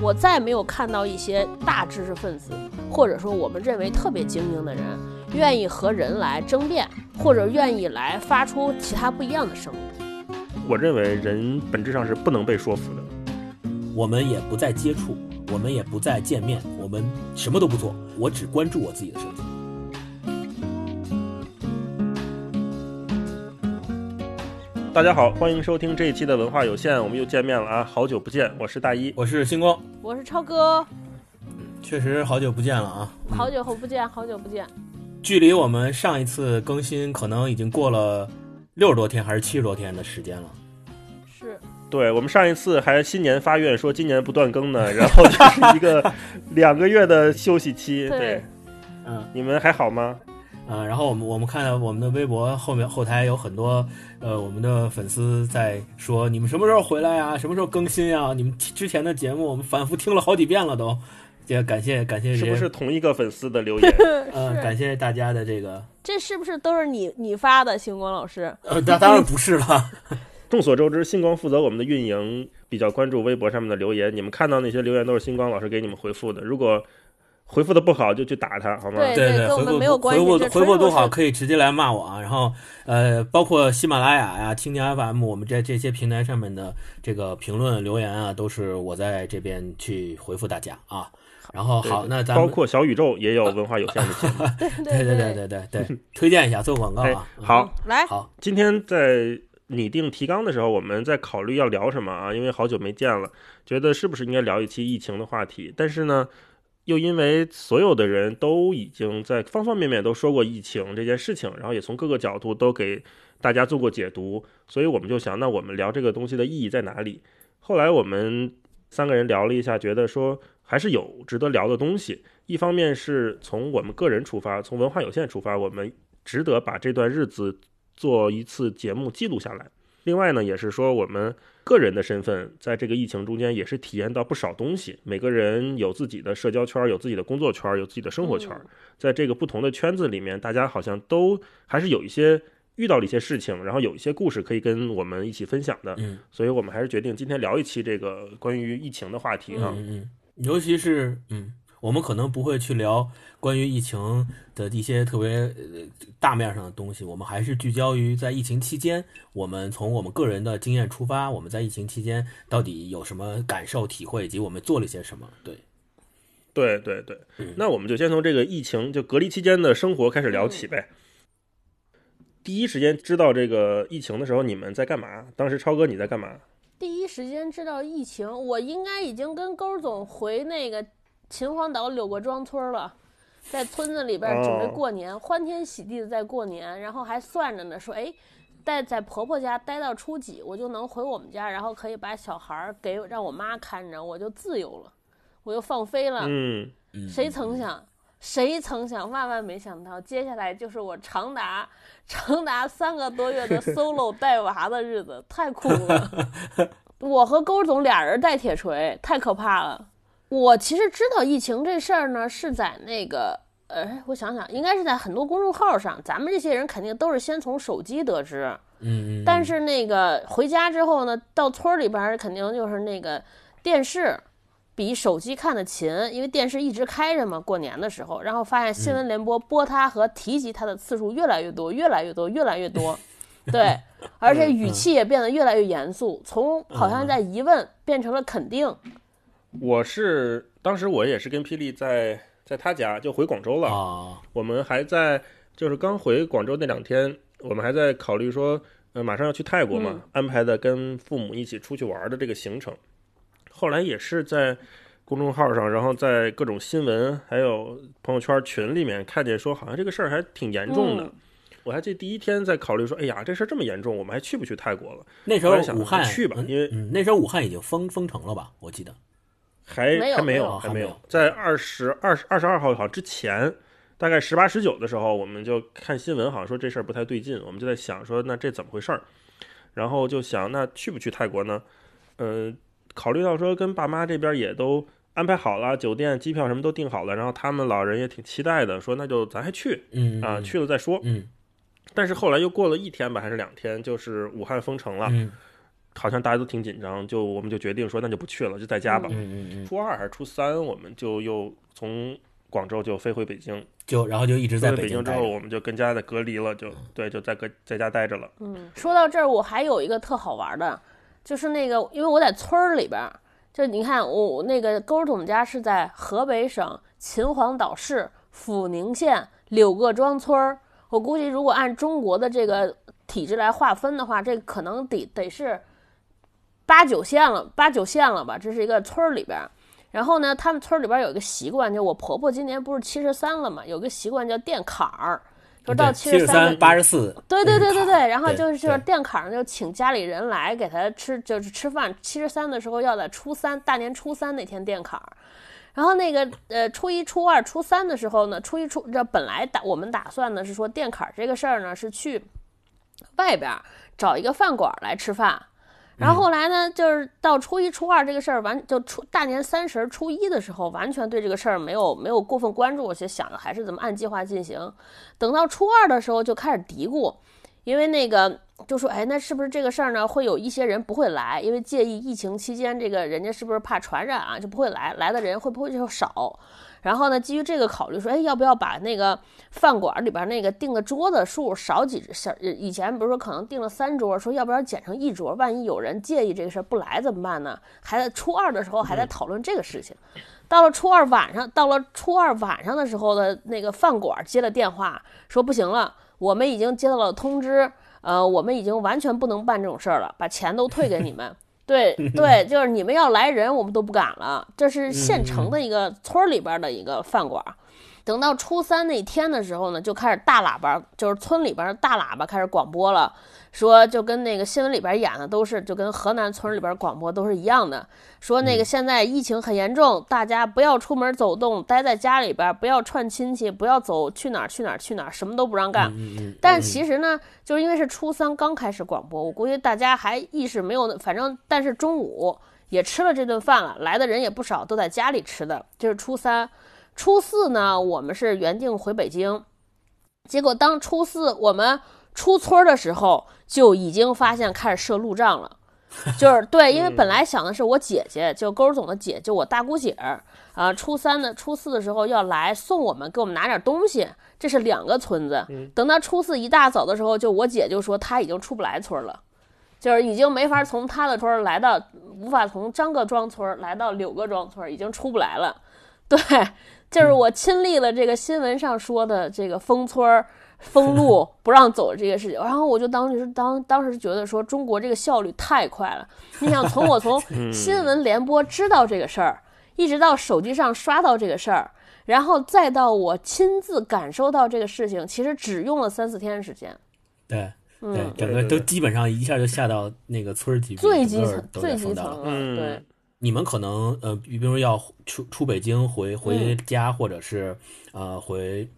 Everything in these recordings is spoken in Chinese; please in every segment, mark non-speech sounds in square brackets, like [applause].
我再没有看到一些大知识分子，或者说我们认为特别精英的人，愿意和人来争辩，或者愿意来发出其他不一样的声音。我认为人本质上是不能被说服的。我们也不再接触，我们也不再见面，我们什么都不做，我只关注我自己的生计。大家好，欢迎收听这一期的文化有限，我们又见面了啊！好久不见，我是大一，我是星光，我是超哥，确实好久不见了啊！好久不见，好久不见。距离我们上一次更新，可能已经过了六十多天还是七十多天的时间了。是，对我们上一次还新年发愿说今年不断更呢，[laughs] 然后就是一个两个月的休息期。对，嗯，你们还好吗？嗯，然后我们我们看到我们的微博后面后台有很多呃我们的粉丝在说你们什么时候回来呀？什么时候更新呀？你们之前的节目我们反复听了好几遍了都，也感谢感谢。是不是同一个粉丝的留言？[laughs] 嗯，感谢大家的这个。这是不是都是你你发的星光老师？呃，那当然不是了。[laughs] 众所周知，星光负责我们的运营，比较关注微博上面的留言。你们看到那些留言都是星光老师给你们回复的。如果回复的不好就去打他，好吗？对对，回复回复回复多好，可以直接来骂我啊。然后呃，包括喜马拉雅呀、蜻蜓 FM，我们在这些平台上面的这个评论留言啊，都是我在这边去回复大家啊。然后好，那咱包括小宇宙也有文化有限的节目，[laughs] [laughs] 对对对对对对，推荐一下做广告啊。好，来好，今天在拟定提纲的时候，我们在考虑要聊什么啊？因为好久没见了，觉得是不是应该聊一期疫情的话题？但是呢。又因为所有的人都已经在方方面面都说过疫情这件事情，然后也从各个角度都给大家做过解读，所以我们就想，那我们聊这个东西的意义在哪里？后来我们三个人聊了一下，觉得说还是有值得聊的东西。一方面是从我们个人出发，从文化有限出发，我们值得把这段日子做一次节目记录下来。另外呢，也是说我们。个人的身份在这个疫情中间也是体验到不少东西。每个人有自己的社交圈，有自己的工作圈，有自己的生活圈。在这个不同的圈子里面，大家好像都还是有一些遇到了一些事情，然后有一些故事可以跟我们一起分享的。嗯，所以我们还是决定今天聊一期这个关于疫情的话题啊。嗯嗯，尤其是嗯。我们可能不会去聊关于疫情的一些特别大面上的东西，我们还是聚焦于在疫情期间，我们从我们个人的经验出发，我们在疫情期间到底有什么感受、体会，以及我们做了些什么。对，对对对。那我们就先从这个疫情就隔离期间的生活开始聊起呗。第一时间知道这个疫情的时候，你们在干嘛？当时超哥你在干嘛？第一时间知道疫情，我应该已经跟勾总回那个。秦皇岛柳各庄村了，在村子里边准备过年，欢天喜地的在过年，然后还算着呢，说哎，待在婆婆家待到初几，我就能回我们家，然后可以把小孩给让我妈看着，我就自由了，我又放飞了。嗯，谁曾想，谁曾想，万万没想到，接下来就是我长达长达三个多月的 solo 带娃的日子，太苦了。[laughs] 我和勾总俩人带铁锤，太可怕了。我其实知道疫情这事儿呢，是在那个，呃，我想想，应该是在很多公众号上。咱们这些人肯定都是先从手机得知，嗯嗯。但是那个回家之后呢，到村里边肯定就是那个电视比手机看的勤，因为电视一直开着嘛，过年的时候，然后发现新闻联播播它和提及它的次数越来越多，越来越多，越来越多，[laughs] 对，而且语气也变得越来越严肃，从好像在疑问变成了肯定。我是当时我也是跟霹雳在在他家就回广州了啊，我们还在就是刚回广州那两天，我们还在考虑说，呃，马上要去泰国嘛，安排的跟父母一起出去玩的这个行程。后来也是在公众号上，然后在各种新闻还有朋友圈群里面看见说，好像这个事儿还挺严重的。我还记得第一天在考虑说，哎呀，这事儿这么严重，我们还去不去泰国了？那时候武汉去吧，因为那时候武汉已经封封城了吧？我记得。还还没有还没有，在二十二二十二号好像之前，大概十八十九的时候，我们就看新闻，好像说这事儿不太对劲，我们就在想说，那这怎么回事儿？然后就想，那去不去泰国呢？嗯，考虑到说跟爸妈这边也都安排好了，酒店、机票什么都订好了，然后他们老人也挺期待的，说那就咱还去，嗯啊，去了再说，嗯。但是后来又过了一天吧，还是两天，就是武汉封城了。好像大家都挺紧张，就我们就决定说那就不去了，就在家吧。嗯嗯嗯，初二还是初三，我们就又从广州就飞回北京，就然后就一直飞在回北京之后。我们就跟家在隔离了，就对，就在隔在家待着了。嗯，说到这儿，我还有一个特好玩的，就是那个，因为我在村儿里边儿，就你看我那个勾儿总家是在河北省秦皇岛市阜宁县柳各庄村儿。我估计如果按中国的这个体制来划分的话，这可能得得是八九线了，八九线了吧？这是一个村儿里边儿。然后呢，他们村儿里边儿有一个习惯，就我婆婆今年不是七十三了嘛，有个习惯叫垫坎儿，说到七十三、八十四，对对对对对，然后就是就是对垫坎儿就请家里人来给他吃，就是吃饭。七十三的时候要在初三大年初三那天垫坎儿，然后那个呃初一、初二、初三的时候呢，初一初这本来打我们打算的是说垫坎儿这个事儿呢是去外边儿找一个饭馆儿来吃饭。然后后来呢，就是到初一、初二这个事儿完，就初大年三十儿、初一的时候，完全对这个事儿没有没有过分关注，而且想着还是怎么按计划进行。等到初二的时候就开始嘀咕，因为那个就说，哎，那是不是这个事儿呢？会有一些人不会来，因为介意疫情期间这个人家是不是怕传染啊，就不会来，来的人会不会就少？然后呢，基于这个考虑，说，哎，要不要把那个饭馆里边那个订的桌子数少几少？以前不是说可能订了三桌，说要不要减成一桌？万一有人介意这个事儿不来怎么办呢？还在初二的时候还在讨论这个事情。到了初二晚上，到了初二晚上的时候的那个饭馆接了电话，说不行了，我们已经接到了通知，呃，我们已经完全不能办这种事儿了，把钱都退给你们。对对，[laughs] 就是你们要来人，我们都不敢了。这是县城的一个村儿里边的一个饭馆。等到初三那天的时候呢，就开始大喇叭，就是村里边的大喇叭开始广播了，说就跟那个新闻里边演的都是，就跟河南村里边广播都是一样的，说那个现在疫情很严重，大家不要出门走动，待在家里边，不要串亲戚，不要走去哪儿去哪儿去哪儿，什么都不让干。但其实呢，就是因为是初三刚开始广播，我估计大家还意识没有，反正但是中午也吃了这顿饭了，来的人也不少，都在家里吃的。这是初三，初四呢，我们是原定回北京，结果当初四我们出村的时候，就已经发现开始设路障了。就是对，因为本来想的是我姐姐，就勾儿总的姐，就我大姑姐儿啊，初三的初四的时候要来送我们，给我们拿点东西。这是两个村子。等到初四一大早的时候，就我姐就说她已经出不来村了，就是已经没法从她的村儿来到，无法从张各庄村儿来到柳各庄村儿，已经出不来了。对，就是我亲历了这个新闻上说的这个封村儿、封路、[laughs] 不让走这个事情，然后我就当时当当时觉得说中国这个效率太快了。你想，从我从 [laughs] 新闻联播知道这个事儿，一直到手机上刷到这个事儿，然后再到我亲自感受到这个事情，其实只用了三四天时间。对对嗯，，整个都基本上一下就下到那个村儿级别，最基层最基层了，嗯对。你们可能呃，比比如要出出北京回回嗯家，或者是呃回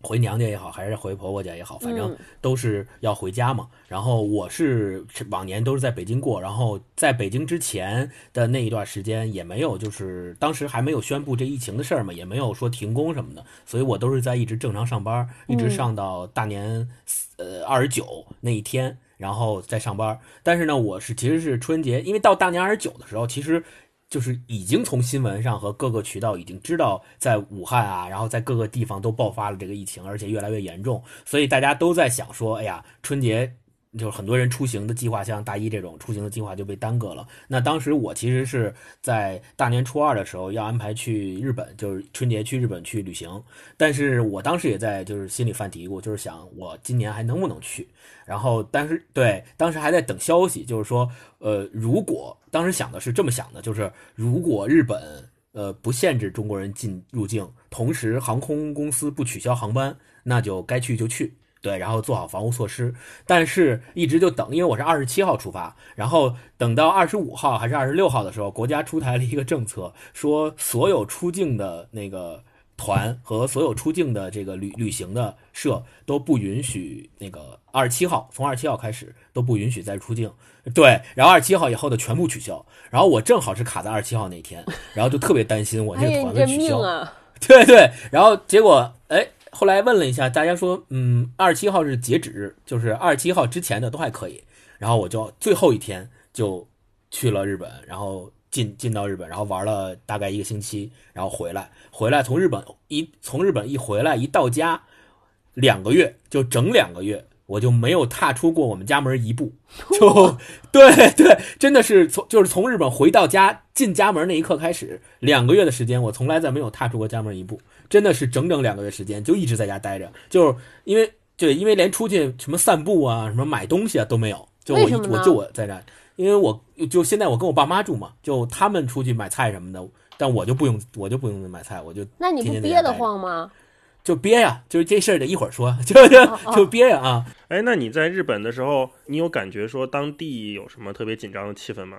回娘家也好，还是回婆婆家也好，反正嗯都是要回家嘛。然后我是是往年都是在北京过，然后在北京之前的那一段时间也没有，就是当时还没有宣布这疫情的事儿嘛，也没有说停工什么的，所以我都是在一直正常上班，一直嗯上到大年呃二十九那一天。然后再上班，但是呢，我是其实是春节，因为到大年二十九的时候，其实就是已经从新闻上和各个渠道已经知道，在武汉啊，然后在各个地方都爆发了这个疫情，而且越来越严重，所以大家都在想说，哎呀，春节就是很多人出行的计划，像大一这种出行的计划就被耽搁了。那当时我其实是在大年初二的时候要安排去日本，就是春节去日本去旅行，但是我当时也在就是心里犯嘀咕，就是想我今年还能不能去。然后，但是对，当时还在等消息，就是说，呃，如果当时想的是这么想的，就是如果日本呃不限制中国人进入境，同时航空公司不取消航班，那就该去就去，对，然后做好防护措施。但是一直就等，因为我是二十七号出发，然后等到二十五号还是二十六号的时候，国家出台了一个政策，说所有出境的那个。团和所有出境的这个旅旅行的社都不允许那个二十七号，从二十七号开始都不允许再出境。对，然后二十七号以后的全部取消。然后我正好是卡在二十七号那天，然后就特别担心我那个团的取消。对对，然后结果哎，后来问了一下，大家说，嗯，二十七号是截止日，就是二十七号之前的都还可以。然后我就最后一天就去了日本，然后进进到日本，然后玩了大概一个星期，然后回来，回来从日本一从日本一回来，一到家两个月，就整两个月。我就没有踏出过我们家门一步，[laughs] 就对对，真的是从就是从日本回到家进家门那一刻开始，两个月的时间，我从来再没有踏出过家门一步，真的是整整两个月时间，就一直在家待着，就是因为对，因为连出去什么散步啊、什么买东西啊都没有，就我一我就我在这，因为我就现在我跟我爸妈住嘛，就他们出去买菜什么的，但我就不用我就不用买菜，我就那你不憋得慌吗？就憋呀，就是这事儿得一会儿说，[laughs] 就就就憋呀啊！哎，那你在日本的时候，你有感觉说当地有什么特别紧张的气氛吗？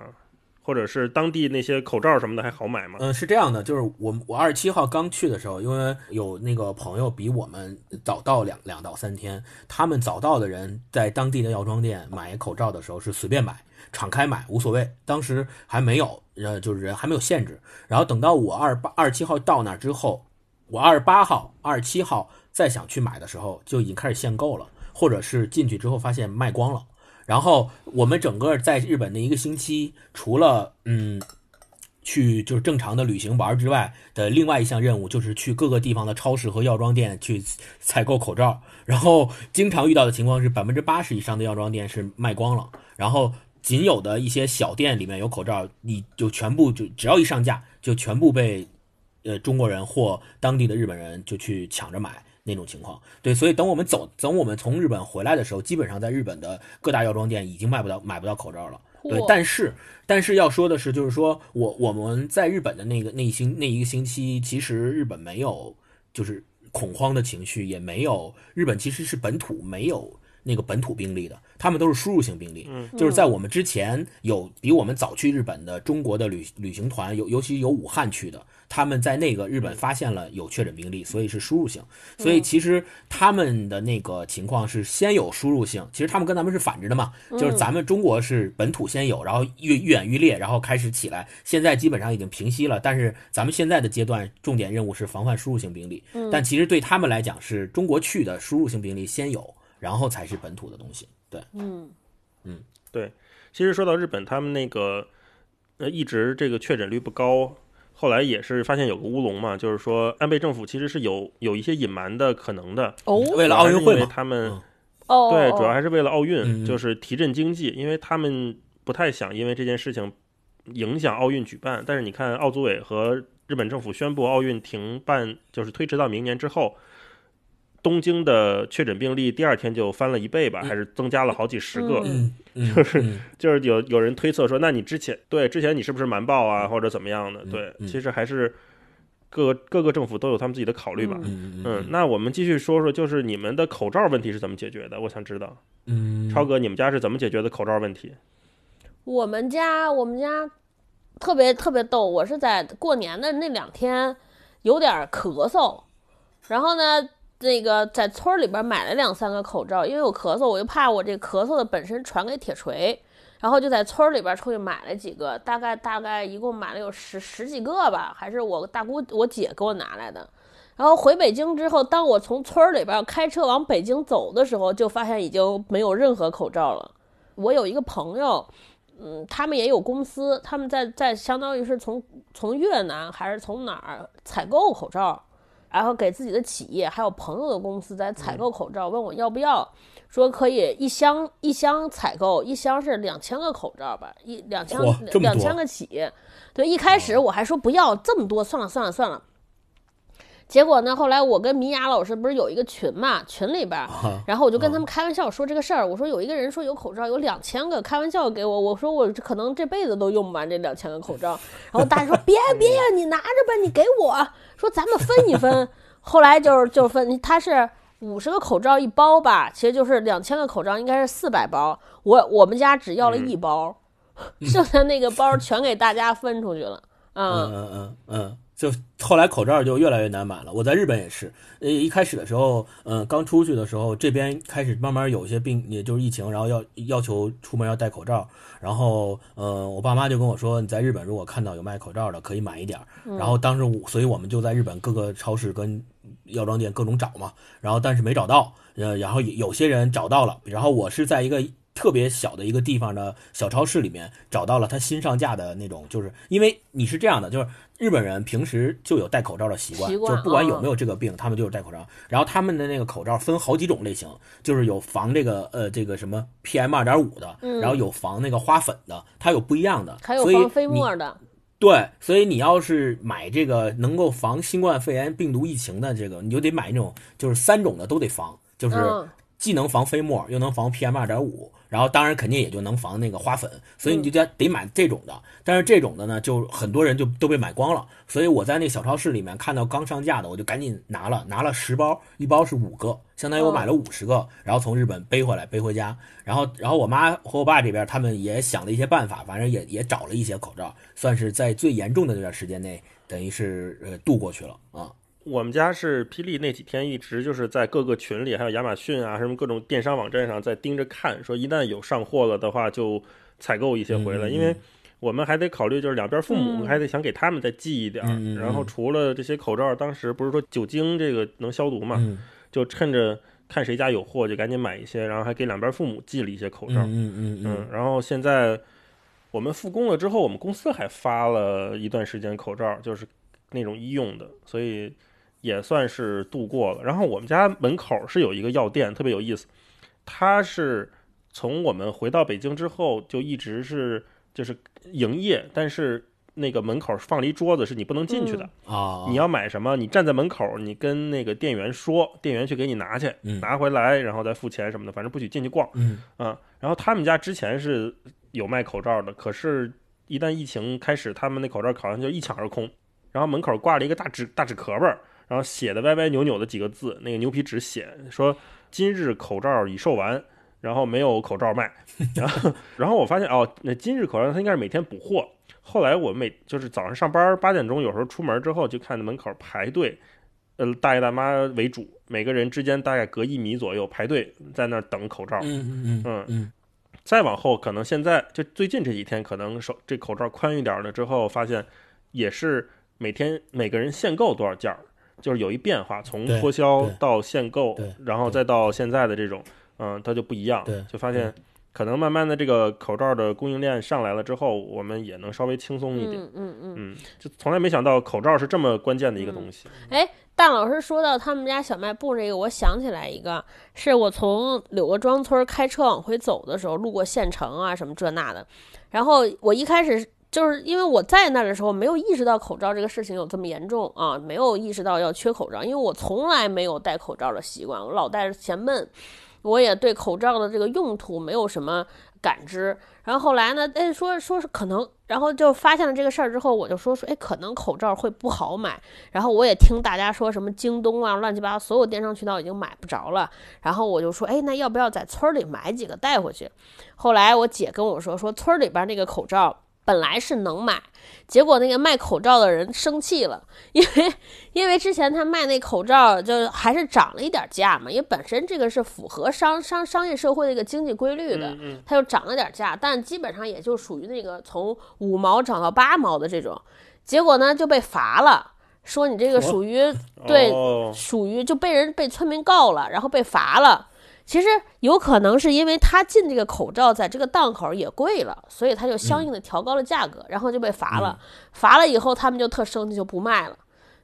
或者是当地那些口罩什么的还好买吗？嗯，是这样的，就是我我二十七号刚去的时候，因为有那个朋友比我们早到两两到三天，他们早到的人在当地的药妆店买口罩的时候是随便买，敞开买无所谓。当时还没有呃，就是人还没有限制。然后等到我二八二十七号到那之后。我二十八号、二十七号再想去买的时候，就已经开始限购了，或者是进去之后发现卖光了。然后我们整个在日本的一个星期，除了嗯，去就是正常的旅行玩之外的另外一项任务，就是去各个地方的超市和药妆店去采购口罩。然后经常遇到的情况是，百分之八十以上的药妆店是卖光了，然后仅有的一些小店里面有口罩，你就全部就只要一上架，就全部被。呃，中国人或当地的日本人就去抢着买那种情况，对，所以等我们走，等我们从日本回来的时候，基本上在日本的各大药妆店已经卖不到买不到口罩了。对，但是但是要说的是，就是说我我们在日本的那个那一星那一个星期，其实日本没有就是恐慌的情绪，也没有日本其实是本土没有那个本土病例的，他们都是输入性病例，就是在我们之前有比我们早去日本的中国的旅旅行团，尤尤其有武汉去的。他们在那个日本发现了有确诊病例，所以是输入性。所以其实他们的那个情况是先有输入性，其实他们跟咱们是反着的嘛，就是咱们中国是本土先有，然后愈愈演愈烈，然后开始起来，现在基本上已经平息了。但是咱们现在的阶段重点任务是防范输入性病例，但其实对他们来讲是中国去的输入性病例先有，然后才是本土的东西。对，嗯嗯，对。其实说到日本，他们那个呃一直这个确诊率不高。后来也是发现有个乌龙嘛，就是说安倍政府其实是有有一些隐瞒的可能的。哦，为了奥运会他们哦，对，主要还是为了奥运，就是提振经济，因为他们不太想因为这件事情影响奥运举办。但是你看，奥组委和日本政府宣布奥运停办，就是推迟到明年之后。东京的确诊病例第二天就翻了一倍吧，还是增加了好几十个，[laughs] 就是就是有有人推测说，那你之前对之前你是不是瞒报啊，或者怎么样的？对，其实还是各各个政府都有他们自己的考虑吧。嗯，那我们继续说说，就是你们的口罩问题是怎么解决的？我想知道。嗯，超哥，你们家是怎么解决的口罩问题？我们家我们家特别特别逗，我是在过年的那两天有点咳嗽，然后呢。那个在村里边买了两三个口罩，因为我咳嗽，我就怕我这咳嗽的本身传给铁锤，然后就在村里边出去买了几个，大概大概一共买了有十十几个吧，还是我大姑我姐给我拿来的。然后回北京之后，当我从村里边开车往北京走的时候，就发现已经没有任何口罩了。我有一个朋友，嗯，他们也有公司，他们在在相当于是从从越南还是从哪儿采购口罩。然后给自己的企业还有朋友的公司在采购口罩，问我要不要，说可以一箱一箱采购，一箱是两千个口罩吧，一两千两千个起。对，一开始我还说不要这么多，算了算了算了。结果呢，后来我跟米娅老师不是有一个群嘛，群里边，然后我就跟他们开玩笑说这个事儿，我说有一个人说有口罩有两千个，开玩笑给我，我说我可能这辈子都用不完这两千个口罩。[laughs] 然后大家说别别呀，你拿着吧，你给我。说咱们分一分，后来就是就分，他是五十个口罩一包吧，其实就是两千个口罩，应该是四百包。我我们家只要了一包，剩下那个包全给大家分出去了。嗯嗯嗯嗯。就后来口罩就越来越难买了。我在日本也是，呃，一开始的时候，嗯，刚出去的时候，这边开始慢慢有一些病，也就是疫情，然后要要求出门要戴口罩。然后，嗯，我爸妈就跟我说，你在日本如果看到有卖口罩的，可以买一点。然后当时，所以我们就在日本各个超市跟药妆店各种找嘛。然后但是没找到，呃，然后有些人找到了。然后我是在一个特别小的一个地方的小超市里面找到了它新上架的那种，就是因为你是这样的，就是日本人平时就有戴口罩的习惯，就是不管有没有这个病，他们就是戴口罩。然后他们的那个口罩分好几种类型，就是有防这个呃这个什么 PM 二点五的，然后有防那个花粉的，它有不一样的，嗯还有。所以防飞你沫的，对，所以你要是买这个能够防新冠肺炎病毒疫情的这个，你就得买那种就是三种的都得防，就是嗯既能防飞沫，又能防 PM 二点五，然后当然肯定也就能防那个花粉，所以你就得得买这种的。但是这种的呢，就很多人就都被买光了，所以我在那小超市里面看到刚上架的，我就赶紧拿了，拿了十包，一包是五个，相当于我买了五十个，然后从日本背回来背回家，然后然后我妈和我爸这边他们也想了一些办法，反正也也找了一些口罩，算是在最严重的这段时间内，等于是呃度过去了啊。我们家是霹雳那几天一直就是在各个群里，还有亚马逊啊，什么各种电商网站上在盯着看，说一旦有上货了的话就采购一些回来，嗯因为我们还得考虑就是两边父母嗯。还得想给他们再寄一点然后除了这些口罩，当时不是说酒精这个能消毒嘛，嗯。就趁着看谁家有货就赶紧买一些，然后还给两边父母寄了一些口罩，嗯嗯嗯。嗯，然后现在我们复工了之后，我们公司还发了一段时间口罩，就是那种医用的，所以也算是度过了。然后我们家门口是有一个药店，特别有意思，它是从我们回到北京之后就一直是就是营业，但是那个门口放了一桌子，是你不能进去的。啊，你要买什么，你站在门口，你跟那个店员说，店员去给你拿去，嗯拿回来，然后再付钱什么的，反正不许进去逛。嗯啊，然后他们家之前是有卖口罩的，可是，一旦疫情开始，他们那口罩好像就一抢而空。然后门口挂了一个大纸大纸壳儿，然后写的歪歪扭扭的几个字，那个牛皮纸写说今日口罩已售完，然后没有口罩卖。[laughs] 然后，然后我发现哦，那今日口罩它应该是每天补货。后来我每就是早上上班八点钟，有时候出门之后就看门口排队，呃，大爷大妈为主，每个人之间大概隔一米左右排队在那儿等口罩。嗯嗯嗯嗯嗯再往后，可能现在就最近这几天，可能手这口罩宽一点了之后，发现也是每天每个人限购多少件儿，就是有一变化，从脱销到限购，然后再到现在的这种，嗯，它就不一样，就发现可能慢慢的这个口罩的供应链上来了之后，我们也能稍微轻松一点。嗯嗯嗯。嗯，就从来没想到口罩是这么关键的一个东西。哎，大老师说到他们家小卖部这个，我想起来一个，是我从柳各庄村开车往回走的时候，路过县城啊什么这那的，然后我一开始。就是因为我在那儿的时候没有意识到口罩这个事情有这么严重啊，没有意识到要缺口罩，因为我从来没有戴口罩的习惯，我老戴着嫌闷，我也对口罩的这个用途没有什么感知。然后后来呢，哎，说说是可能，然后就发现了这个事儿之后，我就说说，哎，可能口罩会不好买。然后我也听大家说什么京东啊，乱七八糟，所有电商渠道已经买不着了。然后我就说，哎，那要不要在村里买几个带回去？后来我姐跟我说，说村里边那个口罩。本来是能买，结果那个卖口罩的人生气了，[laughs] 因为因为之前他卖那口罩就还是涨了一点价嘛，因为本身这个是符合商商商业社会的一个经济规律的，嗯嗯。它就涨了点价，但基本上也就属于那个从五毛涨到八毛的这种，结果呢就被罚了，说你这个属于对哦，属于就被人被村民告了，然后被罚了。其实有可能是因为他进这个口罩在这个档口也贵了，所以他就相应的调高了价格，然后就被罚了。罚了以后，他们就特生气，就不卖了，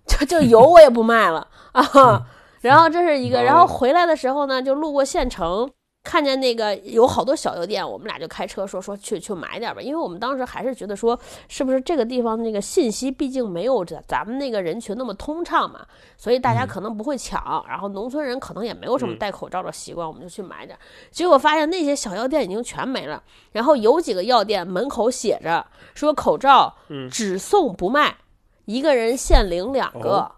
就就油我也不卖了啊。[laughs] 然后这是一个，然后回来的时候呢，就路过县城。看见那个有好多小药店，我们俩就开车说说去去买点吧，因为我们当时还是觉得说，是不是这个地方那个信息毕竟没有咱咱们那个人群那么通畅嘛，所以大家可能不会抢，然后农村人可能也没有什么戴口罩的习惯，我们就去买点。结果发现那些小药店已经全没了，然后有几个药店门口写着说口罩嗯。只送不卖，一个人限领两个。哦。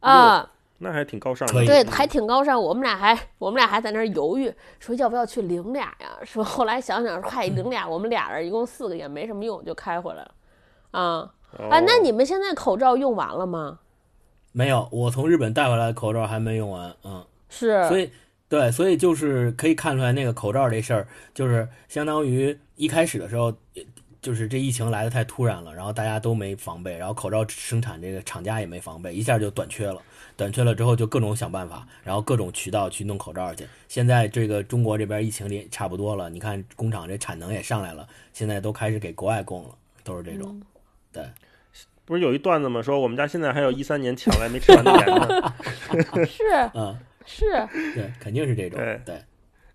啊，那还挺高尚的。对，还挺高尚。我们俩还我们俩还在那儿犹豫，说要不要去领俩呀？说后来想想，嗨，领俩，我们俩人一共四个也没什么用，就开回来了。啊哦啊，那你们现在口罩用完了吗？没有，我从日本带回来的口罩还没用完，嗯，是，所以对，所以就是可以看出来那个口罩这事儿，就是相当于一开始的时候，就是这疫情来的太突然了，然后大家都没防备，然后口罩生产这个厂家也没防备，一下就短缺了。短缺了之后就各种想办法，然后各种渠道去弄口罩去。现在这个中国这边疫情也差不多了，你看工厂这产能也上来了，现在都开始给国外供了，都是这种。对，不是有一段子吗？说我们家现在还有一三年抢来没吃完的盐呢。[laughs] [laughs] 是，嗯，是，对，肯定是这种。对对。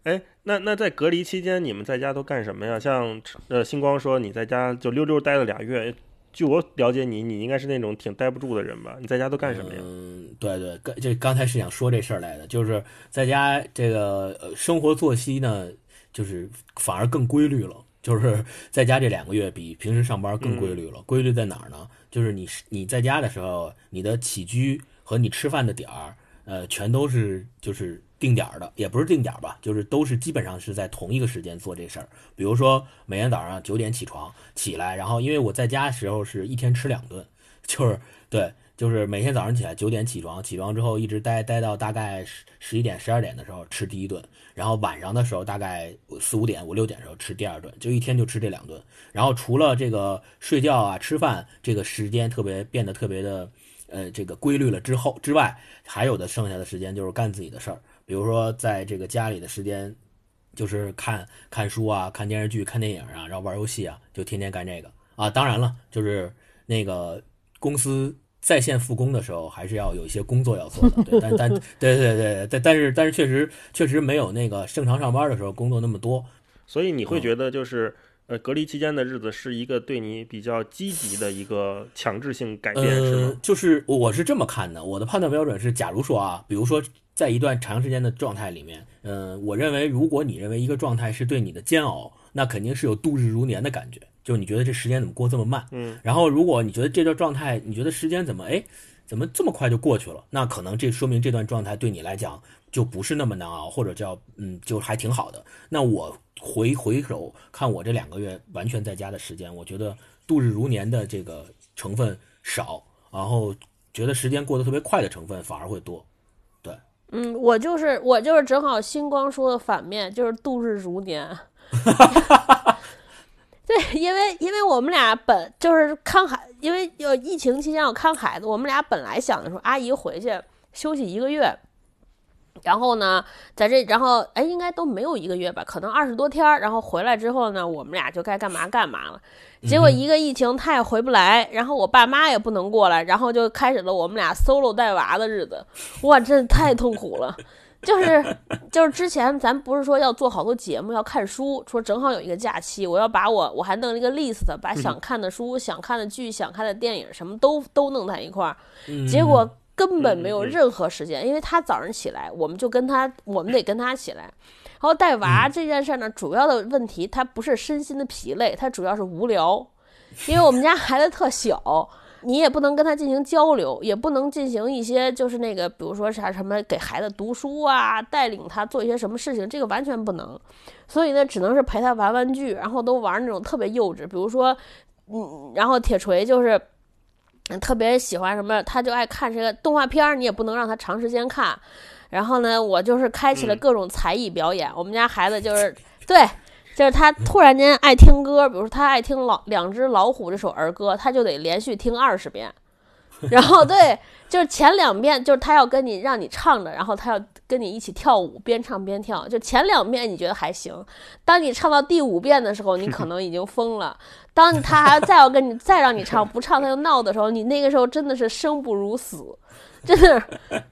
哎，那那在隔离期间，你们在家都干什么呀？像呃，星光说你在家就溜溜待了俩月。据我了解，你你应该是那种挺待不住的人吧？你在家都干什么呀？嗯，对对，刚这刚才是想说这事儿来的，就是在家这个呃生活作息呢，就是反而更规律了。就是 [laughs] 在家这两个月比平时上班更规律了。规律在哪儿呢？就是你你在家的时候，你的起居和你吃饭的点儿，呃，全都是就是。定点的也不是定点吧，就是都是基本上是在同一个时间做这事儿。比如说每天早上九点起床起来，然后因为我在家时候是一天吃两顿，[laughs] 就是对，就是每天早上起来九点起床，起床之后一直待待到大概十十一点十二点的时候吃第一顿，然后晚上的时候大概四五点五六点的时候吃第二顿，就一天就吃这两顿。然后除了这个睡觉啊吃饭这个时间特别变得特别的呃这个规律了之后之外，还有的剩下的时间就是干自己的事儿。比如说，在这个家里的时间，就是看看书啊，看电视剧、看电影啊，然后玩游戏啊，就天天干这个啊。当然了，就是那个公司在线复工的时候，还是要有一些工作要做的。对，但但 [laughs] 对对对，但但是但是确实确实没有那个正常上班的时候工作那么多。所以你会觉得就是。呃，隔离期间的日子是一个对你比较积极的一个强制性改变，是吗？就是我是这么看的，我的判断标准是，假如说啊，比如说在一段长时间的状态里面，嗯，我认为如果你认为一个状态是对你的煎熬，那肯定是有度日如年的感觉，就你觉得这时间怎么过这么慢？嗯。然后如果你觉得这段状态，你觉得时间怎么哎，怎么这么快就过去了？那可能这说明这段状态对你来讲就不是那么难熬，或者叫嗯，就还挺好的。那我。回回首看我这两个月完全在家的时间，我觉得度日如年的这个成分少，然后觉得时间过得特别快的成分反而会多。嗯，我就是我就是正好星光说的反面，就是度日如年。[laughs] 对，因为因为我们俩本就是看孩，因为有疫情期间要看孩子，我们俩本来想的说阿姨回去休息一个月。然后呢，在这，然后哎，应该都没有一个月吧，可能二十多天。然后回来之后呢，我们俩就该干嘛干嘛了。结果一个疫情，他也回不来，然后我爸妈也不能过来，然后就开始了我们俩 solo 带娃的日子。哇，真的太痛苦了。就是就是之前咱不是说要做好多节目，要看书，说正好有一个假期，我要把我我还弄了一个 list，把想看的书、想看的剧、想看的电影什么都都弄在一块儿。结果。根本没有任何时间，因为他早上起来，我们就跟他，我们得跟他起来。然后带娃这件事呢，主要的问题他不是身心的疲累，他主要是无聊。[laughs] 因为我们家孩子特小，你也不能跟他进行交流，也不能进行一些就是那个，比如说啥什么给孩子读书啊，带领他做一些什么事情，这个完全不能。所以呢，只能是陪他玩玩具，然后都玩那种特别幼稚，比如说，嗯，然后铁锤就是。特别喜欢什么，他就爱看这个动画片儿，你也不能让他长时间看。然后呢，我就是开启了各种才艺表演。我们家孩子就是，对，就是他突然间爱听歌，比如说他爱听老两只老虎这首儿歌，他就得连续听二十遍。[laughs] 然后对，就是前两遍就是他要跟你让你唱着，然后他要跟你一起跳舞，边唱边跳。就前两遍你觉得还行，当你唱到第五遍的时候，你可能已经疯了。[laughs] 当他还再要跟你再让你唱不唱他就闹的时候，你那个时候真的是生不如死，真的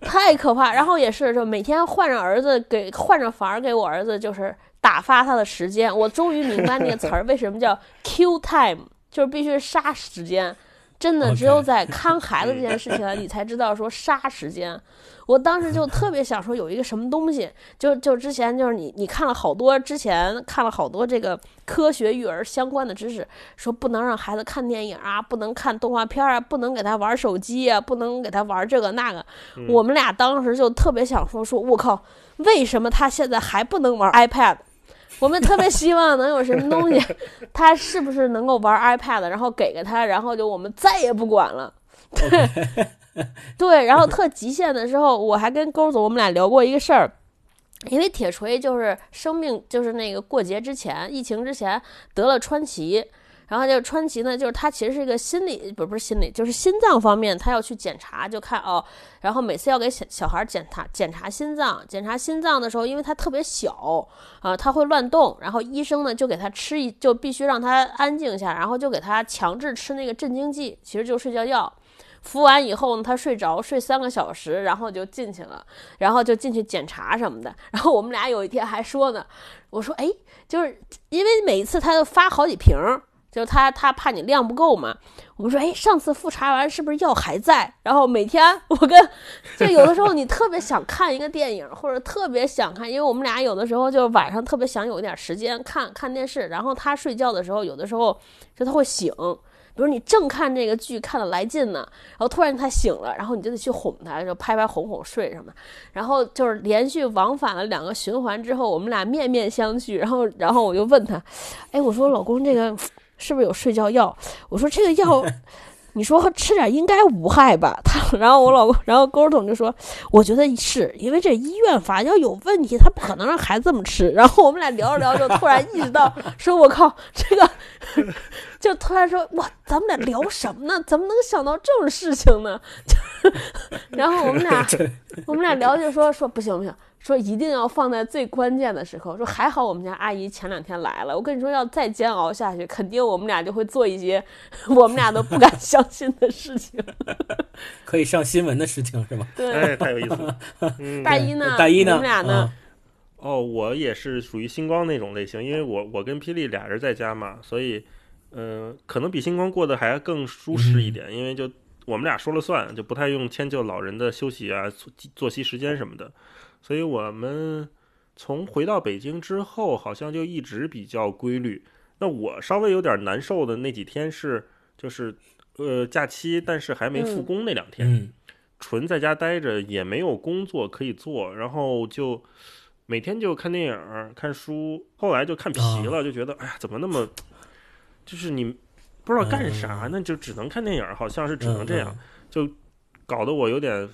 太可怕。然后也是就每天换着儿子给换着法儿给我儿子就是打发他的时间。我终于明白那个词儿 [laughs] 为什么叫 Q time，就是必须杀时间。真的只有在看孩子这件事情，你才知道说杀时间。我当时就特别想说有一个什么东西，就就之前就是你你看了好多之前看了好多这个科学育儿相关的知识，说不能让孩子看电影啊，不能看动画片啊，不能给他玩手机啊，不能给他玩这个那个。我们俩当时就特别想说说，我靠，为什么他现在还不能玩 iPad？我们特别希望能有什么东西，[laughs] 他是不是能够玩 iPad，然后给给他，然后就我们再也不管了。对，[laughs] [laughs] 对，然后特极限的时候，我还跟勾总我们俩聊过一个事儿，因为铁锤就是生病，就是那个过节之前，疫情之前得了川崎，然后就川崎呢，就是他其实是一个心理，不不是心理，就是心脏方面，他要去检查，就看哦，然后每次要给小小孩检查检查心脏，检查心脏的时候，因为他特别小啊，他会乱动，然后医生呢就给他吃一，就必须让他安静下，然后就给他强制吃那个镇静剂，其实就是睡觉药。服完以后呢，他睡着，睡三个小时，然后就进去了，然后就进去检查什么的。然后我们俩有一天还说呢，我说，哎，就是因为每一次他都发好几瓶，就他他怕你量不够嘛。我们说，哎，上次复查完是不是药还在？然后每天我跟就有的时候你特别想看一个电影，或者特别想看，因为我们俩有的时候就晚上特别想有一点时间看看电视，然后他睡觉的时候，有的时候就他会醒。比如你正看这个剧看的来劲呢，然后突然他醒了，然后你就得去哄他，就拍拍哄哄睡什么。然后就是连续往返了两个循环之后，我们俩面面相觑。然后，然后我就问他，哎，我说老公，这个是不是有睡觉药？我说这个药。你说吃点应该无害吧？[laughs] 他，然后我老公，然后沟总就说，我觉得是因为这医院法要有问题，他不可能让孩子这么吃。[laughs] 然后我们俩聊着聊着，突然意识到，说我靠，这个 [laughs] 就突然说，哇，咱们俩聊什么呢？怎么能想到这种事情呢？就，然后我们俩，我们俩聊就说说不行不行。说一定要放在最关键的时候。说还好我们家阿姨前两天来了。我跟你说，要再煎熬下去，肯定我们俩就会做一些 [laughs] 我们俩都不敢相信的事情。可以上新闻的事情是吗？对，太有意思了。[laughs] 大一呢？大一呢？你们俩呢？哦，我也是属于星光那种类型，因为我我跟霹雳俩人在家嘛，所以嗯，可能比星光过得还更舒适一点，因为就我们俩说了算，就不太用迁就老人的休息啊、作息时间什么的。所以我们从回到北京之后，好像就一直比较规律。那我稍微有点难受的那几天是，就是呃假期，但是还没复工那两天，纯在家待着，也没有工作可以做，然后就每天就看电影、看书。后来就看疲了，就觉得哎呀，怎么那么，就是你不知道干啥，那就只能看电影，好像是只能这样，就搞得我有点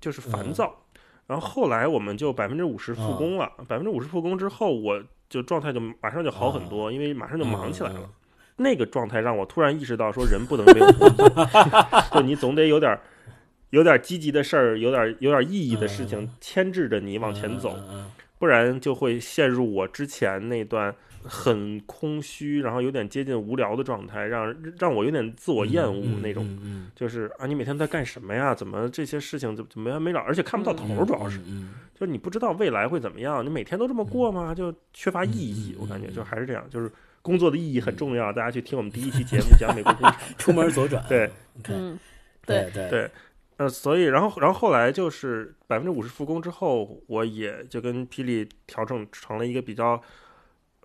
就是烦躁。然后后来我们就百分之五十复工了，百分之五十复工之后，我就状态就马上就好很多，因为马上就忙起来了。那个状态让我突然意识到，说人不能没有工作，[laughs] 就你总得有点有点积极的事儿，有点有点意义的事情牵制着你往前走，不然就会陷入我之前那段。很空虚，然后有点接近无聊的状态，让让我有点自我厌恶那种，就是啊，你每天在干什么呀？怎么这些事情怎怎么没完没了？而且看不到头，主要是，就是你不知道未来会怎么样，你每天都这么过吗？就缺乏意义，我感觉就还是这样，就是工作的意义很重要。大家去听我们第一期节目讲美国工厂，[laughs] 出门左转，[laughs] 对，嗯，对对对，呃，所以然后然后后来就是百分之五十复工之后，我也就跟霹雳调整成了一个比较。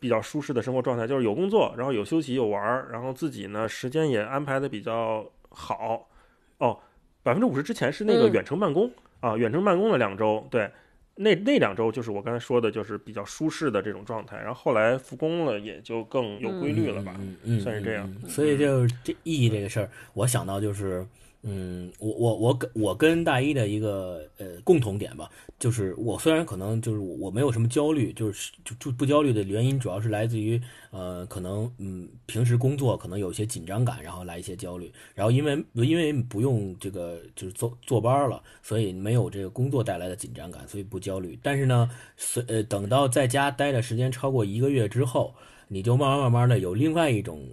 比较舒适的生活状态，就是有工作，然后有休息，有玩儿，然后自己呢时间也安排的比较好。哦，百分之五十之前是那个远程办公啊，远程办公了两周，对，那那两周就是我刚才说的，就是比较舒适的这种状态。然后后来复工了，也就更有规律了吧，算是这样。所以就是这意义这个事儿，我想到就是。嗯，我我我跟我跟大一的一个呃共同点吧，就是我虽然可能就是我没有什么焦虑，就是就就不焦虑的原因主要是来自于呃可能嗯平时工作可能有些紧张感，然后来一些焦虑，然后因为因为不用这个就是坐坐班了，所以没有这个工作带来的紧张感，所以不焦虑。但是呢，随呃等到在家待的时间超过一个月之后，你就慢慢慢慢的有另外一种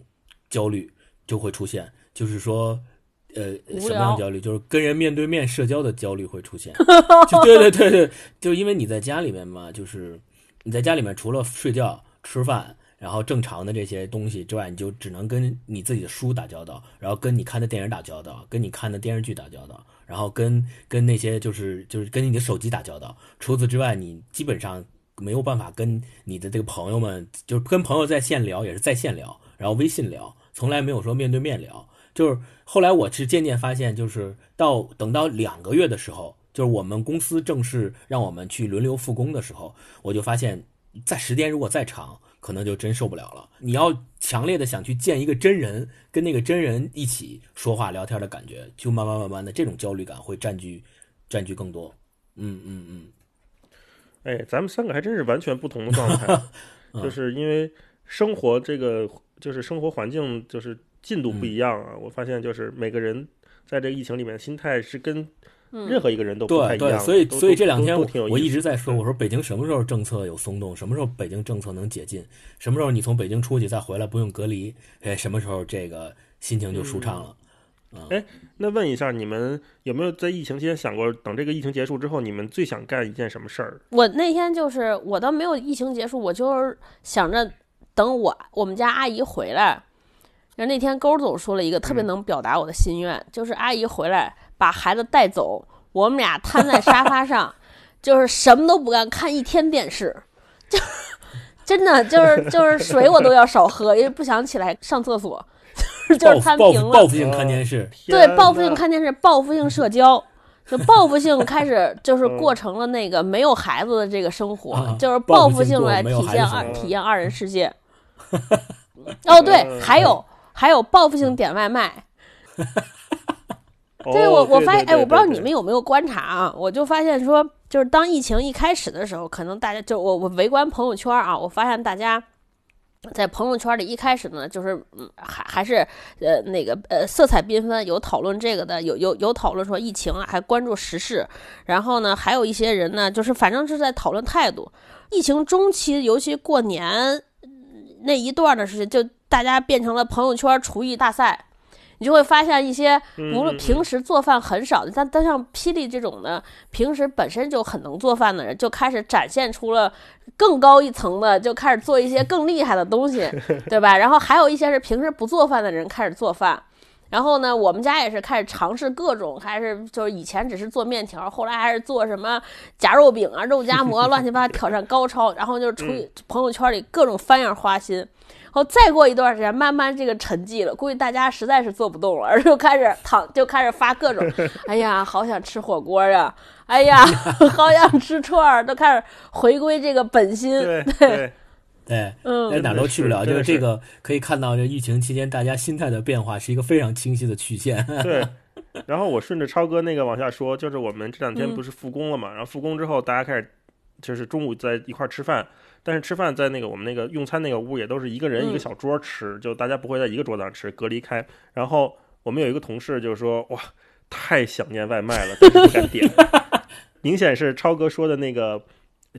焦虑就会出现，就是说。呃，什么样的焦虑？就是跟人面对面社交的焦虑会出现。[laughs] 就对对对对，就因为你在家里面嘛，就是你在家里面除了睡觉、吃饭，然后正常的这些东西之外，你就只能跟你自己的书打交道，然后跟你看的电影打交道，跟你看的电视剧打交道，然后跟跟那些就是就是跟你的手机打交道。除此之外，你基本上没有办法跟你的这个朋友们，就是跟朋友在线聊也是在线聊，然后微信聊，从来没有说面对面聊。就是后来我是渐渐发现，就是到等到两个月的时候，就是我们公司正式让我们去轮流复工的时候，我就发现，在时间如果再长，可能就真受不了了。你要强烈的想去见一个真人，跟那个真人一起说话聊天的感觉，就慢慢慢慢的这种焦虑感会占据占据更多。嗯嗯嗯。哎，咱们三个还真是完全不同的状态，[laughs] 就是因为生活这个。就是生活环境就是进度不一样啊。我发现就是每个人在这个疫情里面心态是跟任何一个人都不太对对，一样的。所以所以这两天我我一直在说，我说北京什么时候政策有松动，什么时候北京政策能解禁，什么时候你从北京出去再回来不用隔离，哎，什么时候这个心情就舒畅了。哎那问一下，你们有没有在疫情期间想过，等这个疫情结束之后，你们最想干一件什么事儿？我那天就是我倒没有疫情结束，我就是想着等我我们家阿姨回来。然后那天勾总说了一个特别能表达我的心愿，就是阿姨回来把孩子带走，我们俩瘫在沙发上，[laughs] 就是什么都不干，看一天电视，就真的就是就是水我都要少喝，因为不想起来上厕所，就是就是摊平了。报复性看电视，对，报复性看电视，报复性社交，就报复性开始 [laughs] 就是过成了那个没有孩子的这个生活，啊就是报报复性来体现二体验二人世界。[laughs] 哦，对，嗯还有还有报复性点外卖。[laughs] 对哦我我发现，哎，我不知道你们有没有观察啊？我就发现说，就是当疫情一开始的时候，可能大家就我我围观朋友圈啊，我发现大家在朋友圈里一开始呢，就是嗯，还还是呃那个呃色彩缤纷，有讨论这个的，有有有讨论说疫情啊，还关注时事，然后呢，还有一些人呢，就是反正是在讨论态度。疫情中期，尤其过年嗯那一段的时间，就大家变成了朋友圈厨艺大赛。你就会发现一些无论嗯平时做饭很少的，但但像霹雳这种的，平时本身就很能做饭的人，就开始展现出了更高一层的，就开始做一些更厉害的东西，[laughs] 对吧？然后还有一些是平时不做饭的人开始做饭。然后呢，我们家也是开始尝试各种，还是就是以前只是做面条，后来还是做什么夹肉饼啊、肉夹馍，[laughs] 乱七八糟挑战高超。然后就是出去朋友圈里各种翻样花心。然后再过一段时间，慢慢这个沉寂了，估计大家实在是做不动了，而就开始躺，就开始发各种，[laughs] 哎呀，好想吃火锅呀，哎呀，[laughs] 好想吃串儿，都开始回归这个本心。对对，[laughs] 对，嗯在哪儿都去不了。就是这个可以看到，这疫情期间大家心态的变化是一个非常清晰的曲线。对，然后我顺着超哥那个往下说，就是我们这两天嗯不是复工了嘛，然后复工之后大家开始就是中午在一块儿吃饭，但是吃饭在那个我们那个用餐那个屋也都是一个人一个嗯小桌吃，就大家不会在一个桌子上吃，隔离开。然后我们有一个同事就说哇，太想念外卖了，但是不敢点，[laughs] 明显是超哥说的那个。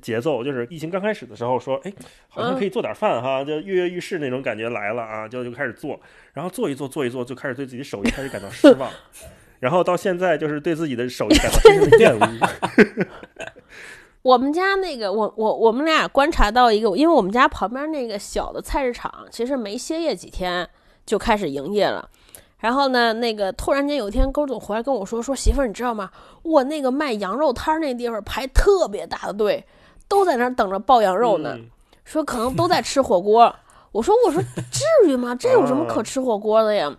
节奏就是疫情刚开始的时候说，哎，好像可以做点饭哈，就跃跃欲试那种感觉来了啊，就就开始做，然后做一做做一做，就开始对自己手艺开始感到失望，[laughs] 然后到现在就是对自己的手艺感到深深的厌恶。[laughs] 我们家那个，我我我们俩观察到一个，因为我们家旁边那个小的菜市场，其实没歇业几天就开始营业了。然后呢，那个突然间有一天，勾总回来跟我说：“说媳妇儿，你知道吗？我那个卖羊肉摊儿那地方排特别大的队，都在那儿等着爆羊肉呢。嗯说可能都在吃火锅。[laughs] 我说我说至于吗？这有什么可吃火锅的呀？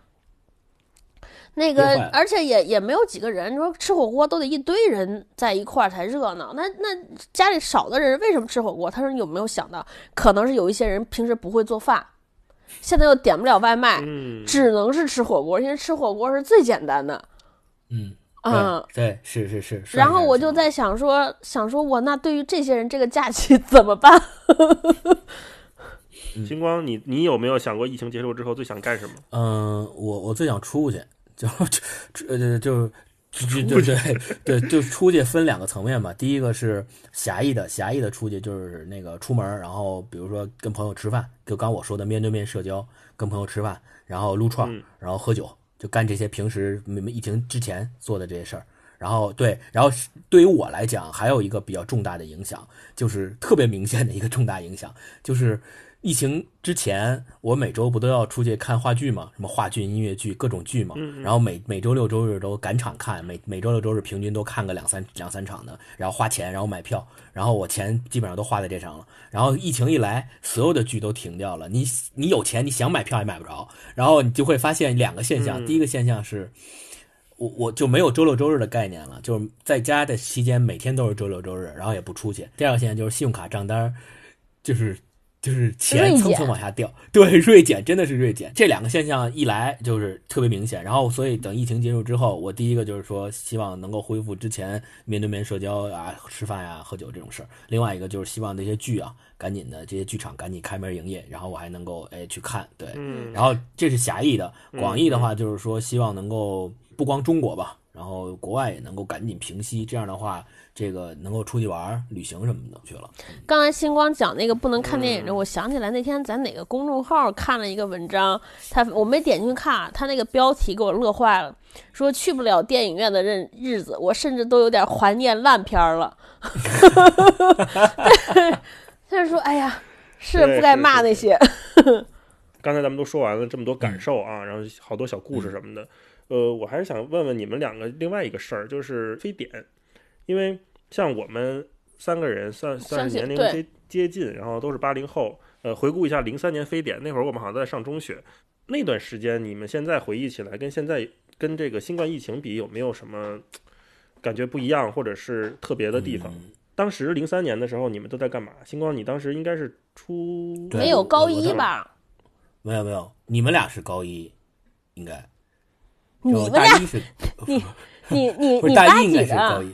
那个而且也也没有几个人，你说吃火锅都得一堆人在一块儿才热闹。那那家里少的人为什么吃火锅？他说你有没有想到，可能是有一些人平时不会做饭，现在又点不了外卖，嗯，只能是吃火锅，因为吃火锅是最简单的。嗯，啊、对，是是是。然后我就在想说，想说我那对于这些人这个假期 [laughs] 怎么办？[laughs] 金光，你你有没有想过疫情结束之后最想干什么？嗯，我我最想出去，就就呃就就就对对，就出去分两个层面嘛。第一个是狭义的，狭义的出去就是那个出门，然后比如说跟朋友吃饭，就刚我说的面对面社交，跟朋友吃饭，然后撸串然后喝酒，就干这些平时没没疫情之前做的这些事儿。然后对，然后对于我来讲，还有一个比较重大的影响，就是特别明显的一个重大影响，就是疫情之前，我每周不都要出去看话剧嘛？什么话剧、音乐剧，各种剧嘛。然后每每周六周日都赶场看，每每周六周日平均都看个两三两三场的，然后花钱，然后买票，然后我钱基本上都花在这上了。然后疫情一来，所有的剧都停掉了，你你有钱，你想买票也买不着。然后你就会发现两个现象，嗯第一个现象是。我我就没有周六周日的概念了，就是在家的期间每天都是周六周日，然后也不出去。第二个现象就是信用卡账单儿，就是就是钱蹭蹭往下掉，对，锐减真的是锐减。这两个现象一来就是特别明显，然后所以等疫情结束之后，我第一个就是说希望能够恢复之前面对面社交啊、吃饭呀、喝酒这种事儿，另外一个就是希望那些剧啊，赶紧的这些剧场赶紧开门营业，然后我还能够哎去看，对，嗯，然后这是狭义的，嗯广义的话就是说希望能够不光中国吧，然后国外也能够赶紧平息，这样的话，这个能够出去玩儿、旅行什么的去了。刚才星光讲那个不能看电影的，嗯我想起来那天咱哪个公众号看了一个文章，他我没点进去看，他那个标题给我乐坏了，说去不了电影院的日日子，我甚至都有点怀念烂片儿了。[laughs] 他就说：“哎呀，是不该骂那些。刚才咱们都说完了这么多嗯感受啊，然后好多小故事什么的。呃，我还是想问问你们两个另外一个事儿，就是非典，因为像我们三个人算算是年龄接接近，然后都是八零后。呃，回顾一下零三年非典那会儿，我们好像在上中学，那段时间，你们现在回忆起来，跟现在跟这个新冠疫情比，有没有什么感觉不一样，或者是特别的地方？嗯当时零三年的时候，你们都在干嘛？星光，你当时应该是初没有高一吧？没有没有，你们俩是高一，应该。你就们俩，大一是，你 [laughs] 你你不是你八大一应该几的？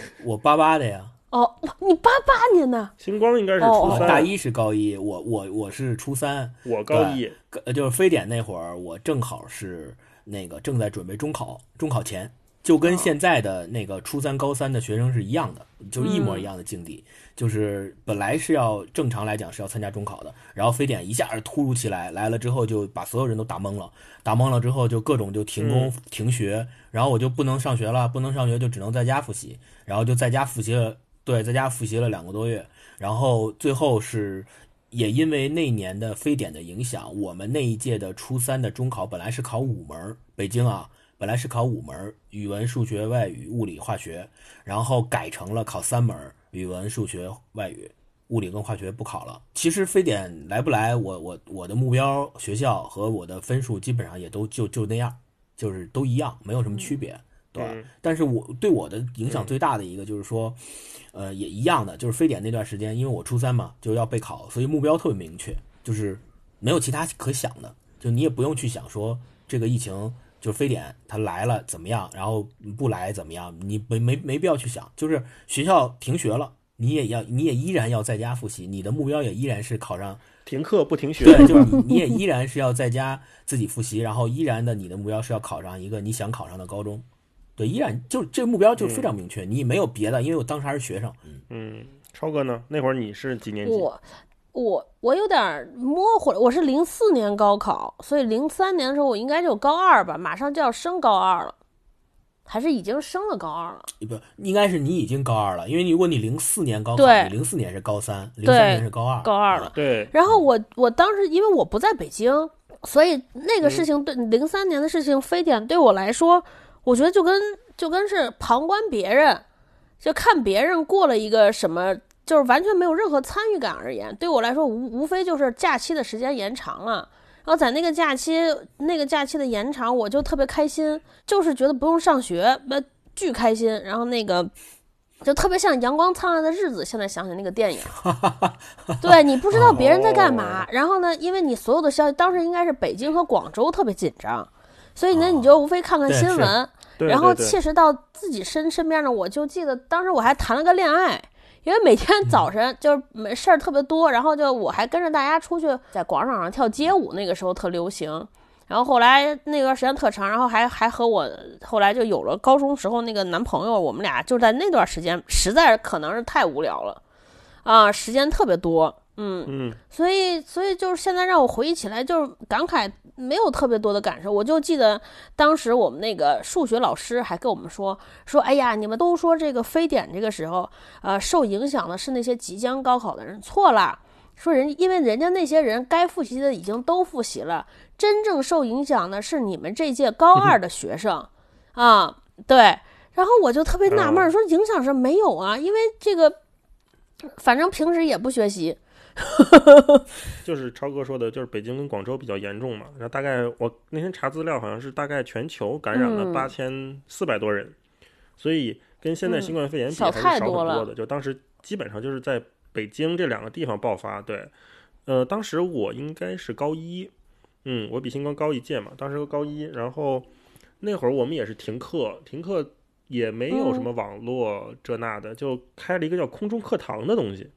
[laughs] 我八八的呀。哦，你八八年的，星光应该是哦初三，大一是高一，我我我是初三，我高一。呃，就是非典那会儿，我正好是那个正在准备中考，中考前，就跟现在的那个初三、高三的学生是一样的，就是一模一样的境地。就是本来是要正常来讲是要参加中考的，然后非典一下子突如其来来了之后，就把所有人都打懵了，打懵了之后就各种就停工、停学，然后我就不能上学了，不能上学就只能在家复习，然后就在家复习了，对，在家复习了两个多月，然后最后是也因为那年的非典的影响，我们那一届的初三的中考本来是考五门，北京啊，本来是考五门儿，语文、数学、外语、物理、化学，然后改成了考三门儿，语文、数学、外语。物理跟化学不考了。其实非典来不来，我我我的目标学校和我的分数基本上也都就就那样，就是都一样，没有什么区别，对但是我对我的影响最大的一个就是说，呃，也一样的，就是非典那段时间，因为我初三嘛就要备考，所以目标特别明确，就是没有其他可想的，就你也不用去想说这个疫情就是非典他来了怎么样，然后不来怎么样，你没没没必要去想，就是学校停学了。你也要，你也依然要在家复习，你的目标也依然是考上停课不停学，对，[laughs] 就是你，你也依然是要在家自己复习，然后依然的你的目标是要考上一个你想考上的高中，对，依然就这个目标就非常明确，你没有别的，因为我当时还是学生，嗯，嗯，超哥呢？那会儿你是几年级？我我我有点模糊了，我是零四年高考，所以零三年的时候我应该就高二吧，马上就要升高二了，还是已经升了高二了？不，应该是你已经高二了，因为如果你零四年高考，你零四年是高三，零对三年是高二，高二了。对，然后我我当时因为我不在北京，所以那个嗯事情对零三年的事情，非典对我来说，我觉得就跟就跟是旁观别人，就看别人过了一个什么，就是完全没有任何参与感而言，对我来说无无非就是假期的时间延长了。然后在那个假期，那个假期的延长，我就特别开心，就是觉得不用上学，那巨开心。然后那个就特别像《阳光灿烂的日子》，现在想起那个电影，[laughs] 对你不知道别人在干嘛，然后呢，因为你所有的消息，当时应该是北京和广州特别紧张，所以呢，哦你就无非看看新闻，然后切实到自己身身边呢，我就记得当时我还谈了个恋爱，因为每天早晨就是没事儿特别多，然后就我还跟着大家出去在广场上跳街舞，那个时候特流行。然后后来那段时间特长，然后还还和我后来就有了高中时候那个男朋友，我们俩就在那段时间，实在可能是太无聊了，啊，时间特别多，嗯，嗯，所以，所以就是现在让我回忆起来，就是感慨没有特别多的感受。我就记得当时我们那个数学老师还跟我们说说，哎呀，你们都说这个非典这个时候，呃，受影响的是那些即将高考的人，错了。说人，因为人家那些人该复习的已经都复习了，真正受影响的是你们这届高二的学生，啊，对。然后我就特别纳闷说影响是没有啊，因为这个，反正平时也不学习，[laughs] 就是超哥说的，就是北京跟广州比较严重嘛。然后大概我那天查资料，好像是大概全球感染了嗯八千四百多人，所以跟现在新冠肺炎比还是少很多的。就当时基本上就是在北京这两个地方爆发，对。呃，当时我应该是高一，嗯，我比星光高一届嘛，当时高一，然后那会儿我们也是停课，停课也没有什么网络这那的，就开了一个叫空中课堂的东西，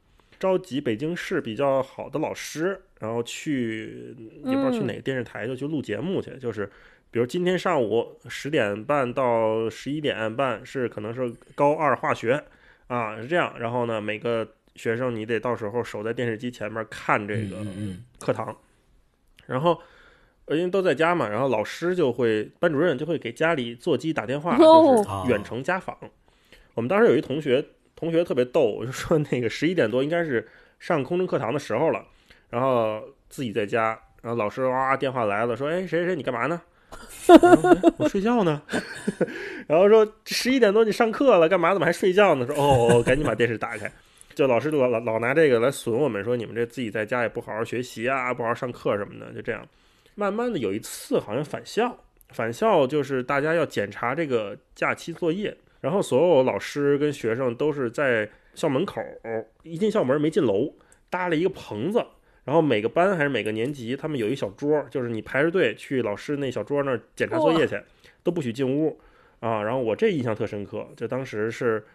召集北京市比较好的老师，然后去也不知道去哪个电视台就去录节目去，就是比如今天上午十点半到十一点半是可能是高二化学啊，是这样，然后呢每个学生你得到时候守在电视机前面看这个嗯嗯。课堂，然后呃因为都在家嘛，然后老师就会班主任就会给家里座机打电话，哦。就是远程家访。我们当时有一同学，同学特别逗，就 [laughs] 说那个十一点多应该是上空中课堂的时候了，然后自己在家，然后老师哇电话来了，说哎谁谁谁你干嘛呢？[laughs] 我睡觉呢，[laughs] 然后说十一点多你上课了，干嘛？怎么还睡觉呢？说哦哦，赶紧把电视打开。就老师老老老拿这个来损我们，说你们这自己在家也不好好学习啊，不好好上课什么的，就这样。慢慢的有一次好像返校，返校就是大家要检查这个假期作业，然后所有老师跟学生都是在校门口，一进校门没进楼，搭了一个棚子，然后每个班还是每个年级，他们有一小桌，就是你排着队去老师那小桌那儿检查作业去，都不许进屋啊。然后我这印象特深刻，就当时是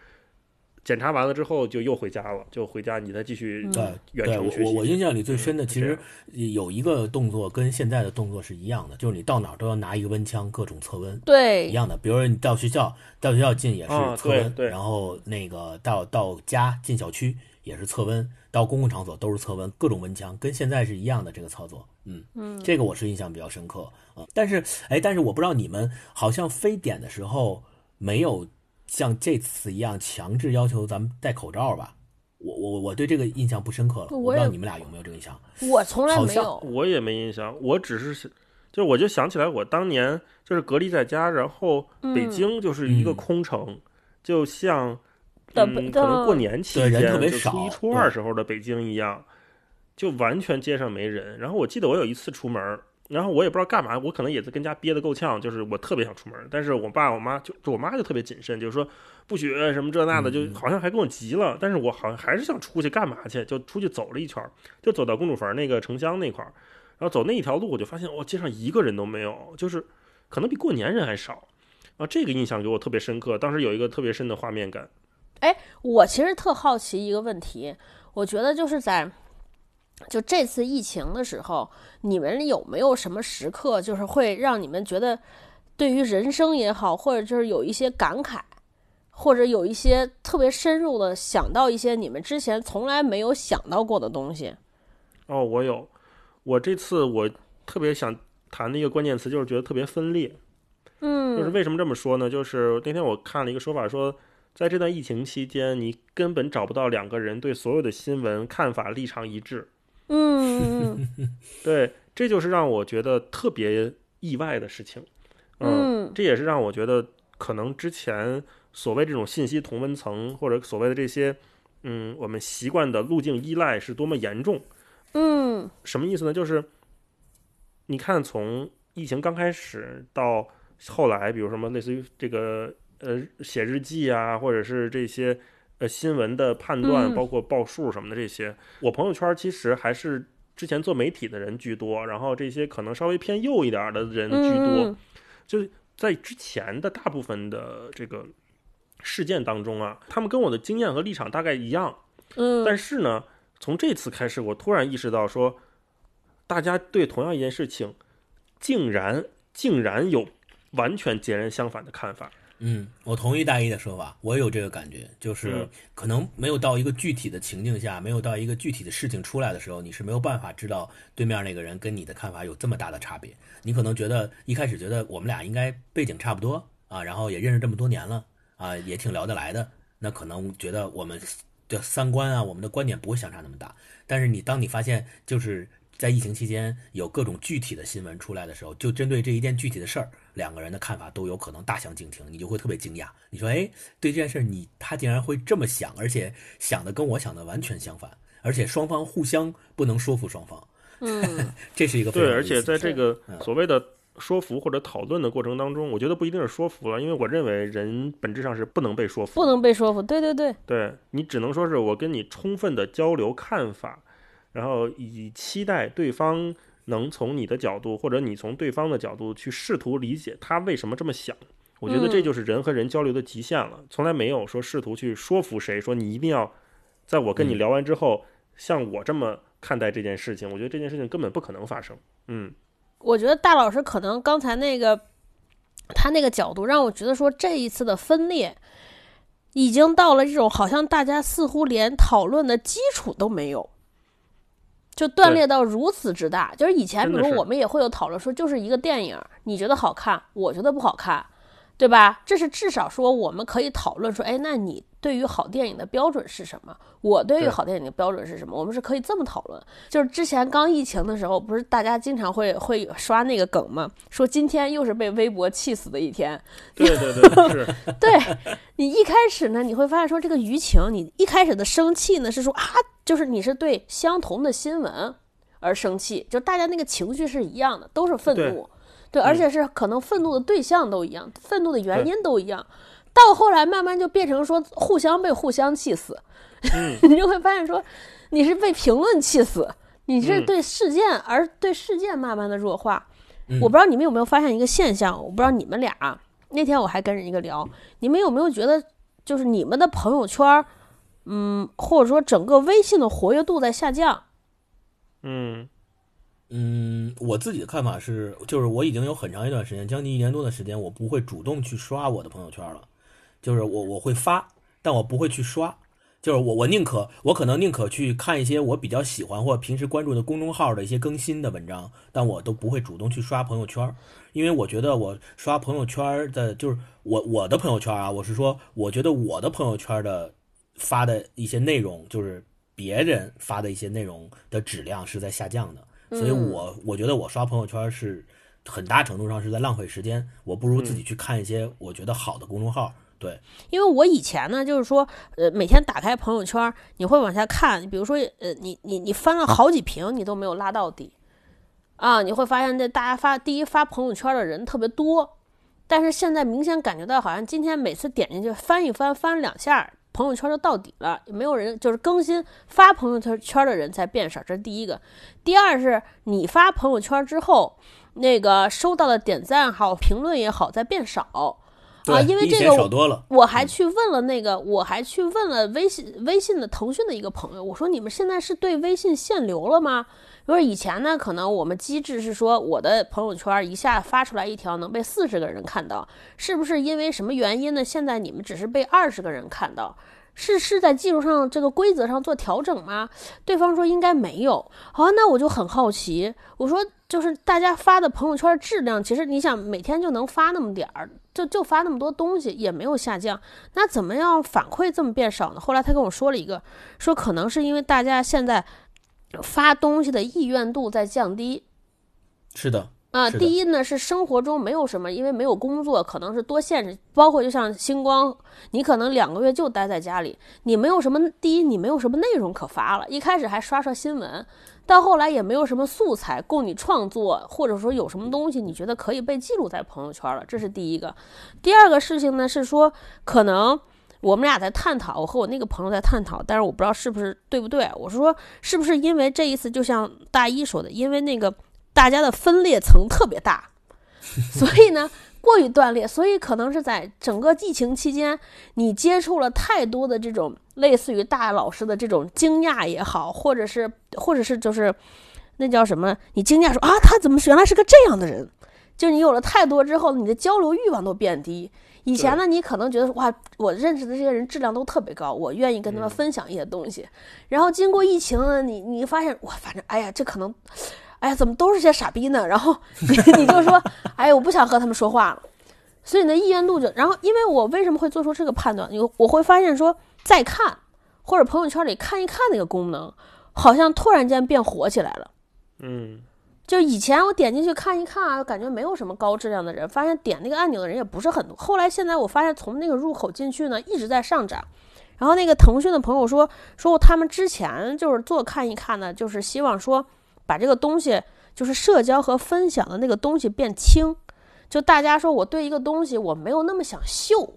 检查完了之后就又回家了，就回家你再继续嗯对远程学习。我我印象里最深的，嗯其实有一个动作跟现在的动作是一样的，就是你到哪儿都要拿一个温枪，各种测温。对一，样的，比如说你到学校，到学校进也是啊测温，对对然后那个到到家进小区也是测温，到公共场所都是测温，各种温枪，跟现在是一样的这个操作。嗯嗯，这个我是印象比较深刻啊、但是哎，但是我不知道你们好像非典的时候没有像这次一样强制要求咱们戴口罩吧？我我我对这个印象不深刻了，我不知道你们俩有没有这个印象？我从来好像没有，我也没印象，我只是是，就我就想起来，我当年就是隔离在家，然后北嗯京就是一个嗯空城，就像嗯，可能过年期间，特别少就初一、初二时候的北京一样，就完全街上没人。然后我记得我有一次出门儿，然后我也不知道干嘛，我可能也是跟家憋得够呛，就是我特别想出门，但是我爸我妈就就我妈就特别谨慎，就是说不许什么这那的，就嗯好像还跟我急了。但是我好像还是想出去干嘛去，就出去走了一圈儿，就走到公主坟那个城乡那块儿，然后走那一条路，我就发现我，街上一个人都没有，就是可能比过年人还少。啊，这个印象给我特别深刻，当时有一个特别深的画面感。我其实特好奇一个问题，我觉得就是在就这次疫情的时候，你们有没有什么时刻，就是会让你们觉得对于人生也好，或者就是有一些感慨，或者有一些特别深入的想到一些你们之前从来没有想到过的东西？哦，我有，我这次我特别想谈的一个关键词就是觉得特别分裂。嗯，就是为什么这么说呢？就是那天我看了一个说法说，在这段疫情期间，你根本找不到两个人对所有的新闻看法立场一致。嗯嗯 [laughs] 对，这就是让我觉得特别意外的事情。嗯这也是让我觉得可能之前所谓这种信息同温层或者所谓的这些，嗯，我们习惯的路径依赖是多么严重。嗯什么意思呢？就是你看，从疫情刚开始到后来，比如什么类似于这个呃写日记啊，或者是这些呃新闻的判断，嗯包括报数什么的这些，我朋友圈其实还是之前做媒体的人居多，然后这些可能稍微偏右一点的人居多。嗯就是在之前的大部分的这个事件当中啊，他们跟我的经验和立场大概一样，嗯，但是呢，从这次开始，我突然意识到说，大家对同样一件事情，竟然竟然有完全截然相反的看法。嗯，我同意大一的说法，我也有这个感觉，就是嗯可能没有到一个具体的情境下，没有到一个具体的事情出来的时候，你是没有办法知道对面那个人跟你的看法有这么大的差别。你可能觉得一开始觉得我们俩应该背景差不多啊，然后也认识这么多年了啊，也挺聊得来的，那可能觉得我们的三观啊，我们的观点不会相差那么大。但是你当你发现就是在疫情期间有各种具体的新闻出来的时候，就针对这一件具体的事儿，两个人的看法都有可能大相径庭，你就会特别惊讶。你说，哎，对这件事你他竟然会这么想，而且想的跟我想的完全相反，而且双方互相不能说服双方，嗯。[laughs] 这是一个非对，而且在这个嗯。所谓的说服或者讨论的过程当中，我觉得不一定是说服了，因为我认为人本质上是不能被说服不。能被说服，对对对，对你只能说是我跟你充分的交流看法，然后以期待对方能从你的角度或者你从对方的角度去试图理解他为什么这么想。我觉得这嗯就是人和人交流的极限了，从来没有说试图去说服谁，说你一定要在我跟你嗯聊完之后，像我这么看待这件事情。我觉得这件事情根本不可能发生。嗯，我觉得大老师可能刚才那个他那个角度让我觉得说这一次的分裂已经到了这种好像大家似乎连讨论的基础都没有。就断裂到如此之大，就是以前比如我们也会有讨论说，就是一个电影，你觉得好看，我觉得不好看，对吧？这是至少说我们可以讨论说，哎，那你对于好电影的标准是什么？我对于好电影的标准是什么？我们是可以这么讨论。就是之前刚疫情的时候，不是大家经常会会刷那个梗吗？说今天又是被微博气死的一天。对对对，是，[laughs] 对你一开始呢，你会发现说这个舆情，你一开始的生气呢是说啊，就是你是对相同的新闻而生气，就大家那个情绪是一样的，都是愤怒，对，而且是可能愤怒的对象都一样，愤怒的原因都一样。到后来慢慢就变成说互相被互相气死，嗯 [laughs] 你就会发现说你是被评论气死，你是嗯对事件而对事件慢慢的弱化。嗯我不知道你们有没有发现一个现象，我不知道你们俩那天我还跟人一个聊，你们有没有觉得就是你们的朋友圈儿，嗯，或者说整个微信的活跃度在下降？嗯嗯，我自己的看法是，就是我已经有很长一段时间，将近一年多的时间，我不会主动去刷我的朋友圈了。就是我我会发，但我不会去刷。就是我我宁可我可能宁可去看一些我比较喜欢或平时关注的公众号的一些更新的文章，但我都不会主动去刷朋友圈，因为我觉得我刷朋友圈的，就是我我的朋友圈啊，我是说，我觉得我的朋友圈的发的一些内容，就是别人发的一些内容的质量是在下降的。所以嗯我我觉得我刷朋友圈是很大程度上是在浪费时间，我不如自己去看一些我觉得好的公众号。对，因为我以前呢，就是说，呃，每天打开朋友圈，你会往下看，比如说，呃，你你你翻了好几屏，你都没有拉到底，啊，你会发现这大家发第一发朋友圈的人特别多，但是现在明显感觉到，好像今天每次点进去翻一翻，翻两下，朋友圈就到底了，没有人就是更新发朋友圈圈的人才变少，这是第一个。第二是你发朋友圈之后，那个收到的点赞好、评论也好，在变少。对啊因为这个。我还去问了那个，我还去问了微信微信的腾讯的一个朋友，我说你们现在是对微信限流了吗？因为以前呢，可能我们机制是说我的朋友圈一下发出来一条能被四十个人看到，是不是因为什么原因呢？现在你们只是被二十个人看到，是是在技术上这个规则上做调整吗？对方说应该没有。啊，那我就很好奇，我说就是大家发的朋友圈质量，其实你想每天就能发那么点儿，就就发那么多东西，也没有下降。那怎么样反馈这么变少呢？后来他跟我说了一个，说可能是因为大家现在发东西的意愿度在降低。是的，啊，第一呢是生活中没有什么，因为没有工作，可能是多限制，包括就像星光，你可能两个月就待在家里，你没有什么，第一你没有什么内容可发了，一开始还刷刷新闻，到后来也没有什么素材供你创作，或者说有什么东西你觉得可以被记录在朋友圈了，这是第一个。第二个事情呢是说，可能我们俩在探讨，我和我那个朋友在探讨，但是我不知道是不是对不对。我是说，是不是因为这一次，就像大一说的，因为那个大家的分裂层特别大，[laughs] 所以呢过于断裂，所以可能是在整个疫情期间，你接触了太多的这种类似于大老师的这种惊讶也好，或者是或者是就是那叫什么，你惊讶说啊，他怎么原来是个这样的人。就你有了太多之后，你的交流欲望都变低。以前呢，你可能觉得哇，我认识的这些人质量都特别高，我愿意跟他们分享一些东西。然后经过疫情呢，你你发现哇，反正哎呀，这可能，哎呀，怎么都是些傻逼呢？然后你 [laughs] 你就说，哎呀，我不想和他们说话了。所以呢，意愿度就，然后因为我为什么会做出这个判断？有我会发现说，再看或者朋友圈里看一看那个功能，好像突然间变火起来了。嗯，就以前我点进去看一看啊，感觉没有什么高质量的人，发现点那个按钮的人也不是很多。后来现在我发现从那个入口进去呢，一直在上涨。然后那个腾讯的朋友说，说他们之前就是做看一看呢，就是希望说把这个东西，就是社交和分享的那个东西变轻。就大家说我对一个东西我没有那么想秀，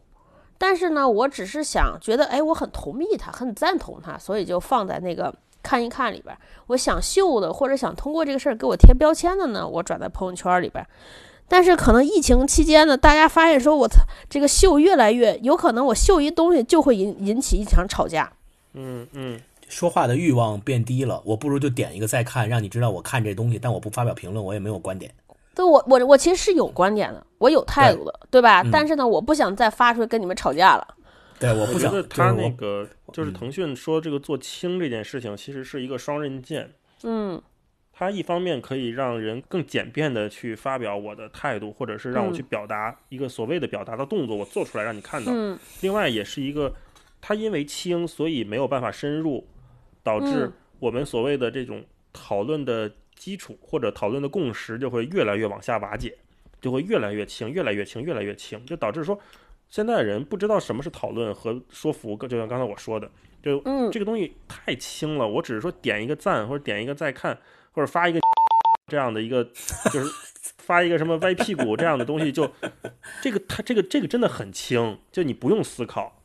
但是呢，我只是想觉得，哎，我很同意它，很赞同它，所以就放在那个看一看里边，我想秀的或者想通过这个事儿给我贴标签的呢，我转在朋友圈里边。但是可能疫情期间呢，大家发现说，我操，这个秀越来越有可能，我秀一东西就会引引起一场吵架。嗯嗯，说话的欲望变低了，我不如就点一个再看，让你知道我看这东西，但我不发表评论，我也没有观点。对我我我其实是有观点的，我有态度的，对吧？嗯但是呢，我不想再发出来跟你们吵架了。对，我不觉得他就是我那个就是嗯腾讯说这个做轻这件事情，其实是一个双刃剑。嗯它一方面可以让人更简便的去发表我的态度，或者是让我去表达一个所谓的表达的动作，我做出来让你看到。嗯另外，也是一个，它因为轻，所以没有办法深入，导致嗯。我们所谓的这种讨论的基础或者讨论的共识就会越来越往下瓦解，就会越来越轻，越来越轻，越来越轻，就导致说，现在人不知道什么是讨论和说服，就像刚才我说的，就嗯。这个东西太轻了，我只是说点一个赞或者点一个再看，或者发一个 [laughs] 这样的一个，就是 [laughs] 发一个什么歪屁股这样的东西，就这个他这个这个真的很轻，就你不用思考，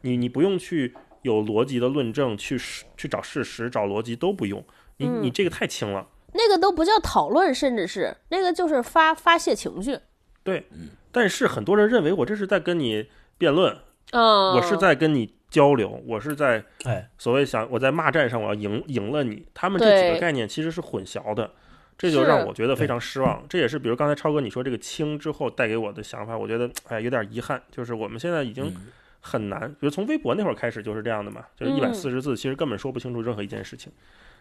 你你不用去有逻辑的论证，去实去找事实、找逻辑都不用，你嗯。你这个太轻了。那个都不叫讨论，甚至是那个就是发发泄情绪。对，但是很多人认为我这是在跟你辩论，嗯，我是在跟你交流，我是在哎，所谓想我在骂战上我要赢赢了你，他们这几个概念其实是混淆的，这就让我觉得非常失望。这也是比如刚才超哥你说这个轻之后带给我的想法，我觉得哎有点遗憾，就是我们现在已经嗯很难，比如从微博那会儿开始就是这样的嘛，就是一百嗯四十字，其实根本说不清楚任何一件事情，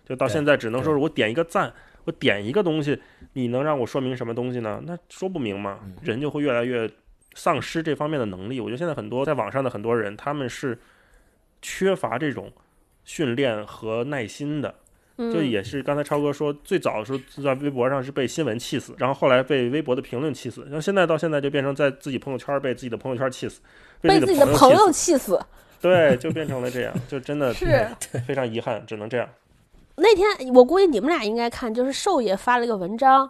就到现在只能说是我点一个赞，我点一个东西，你能让我说明什么东西呢？那说不明嘛，嗯人就会越来越丧失这方面的能力。我觉得现在很多在网上的很多人，他们是缺乏这种训练和耐心的。嗯就也是刚才超哥说，最早的时候在微博上是被新闻气死，然后后来被微博的评论气死，然后现在到现在就变成在自己朋友圈被自己的朋友圈气死，被自自己的朋友气死，气死。对，就变成了这样，就真的是 [laughs] 非常遗憾，只能这样。那天我估计你们俩应该看，就是寿爷发了一个文章，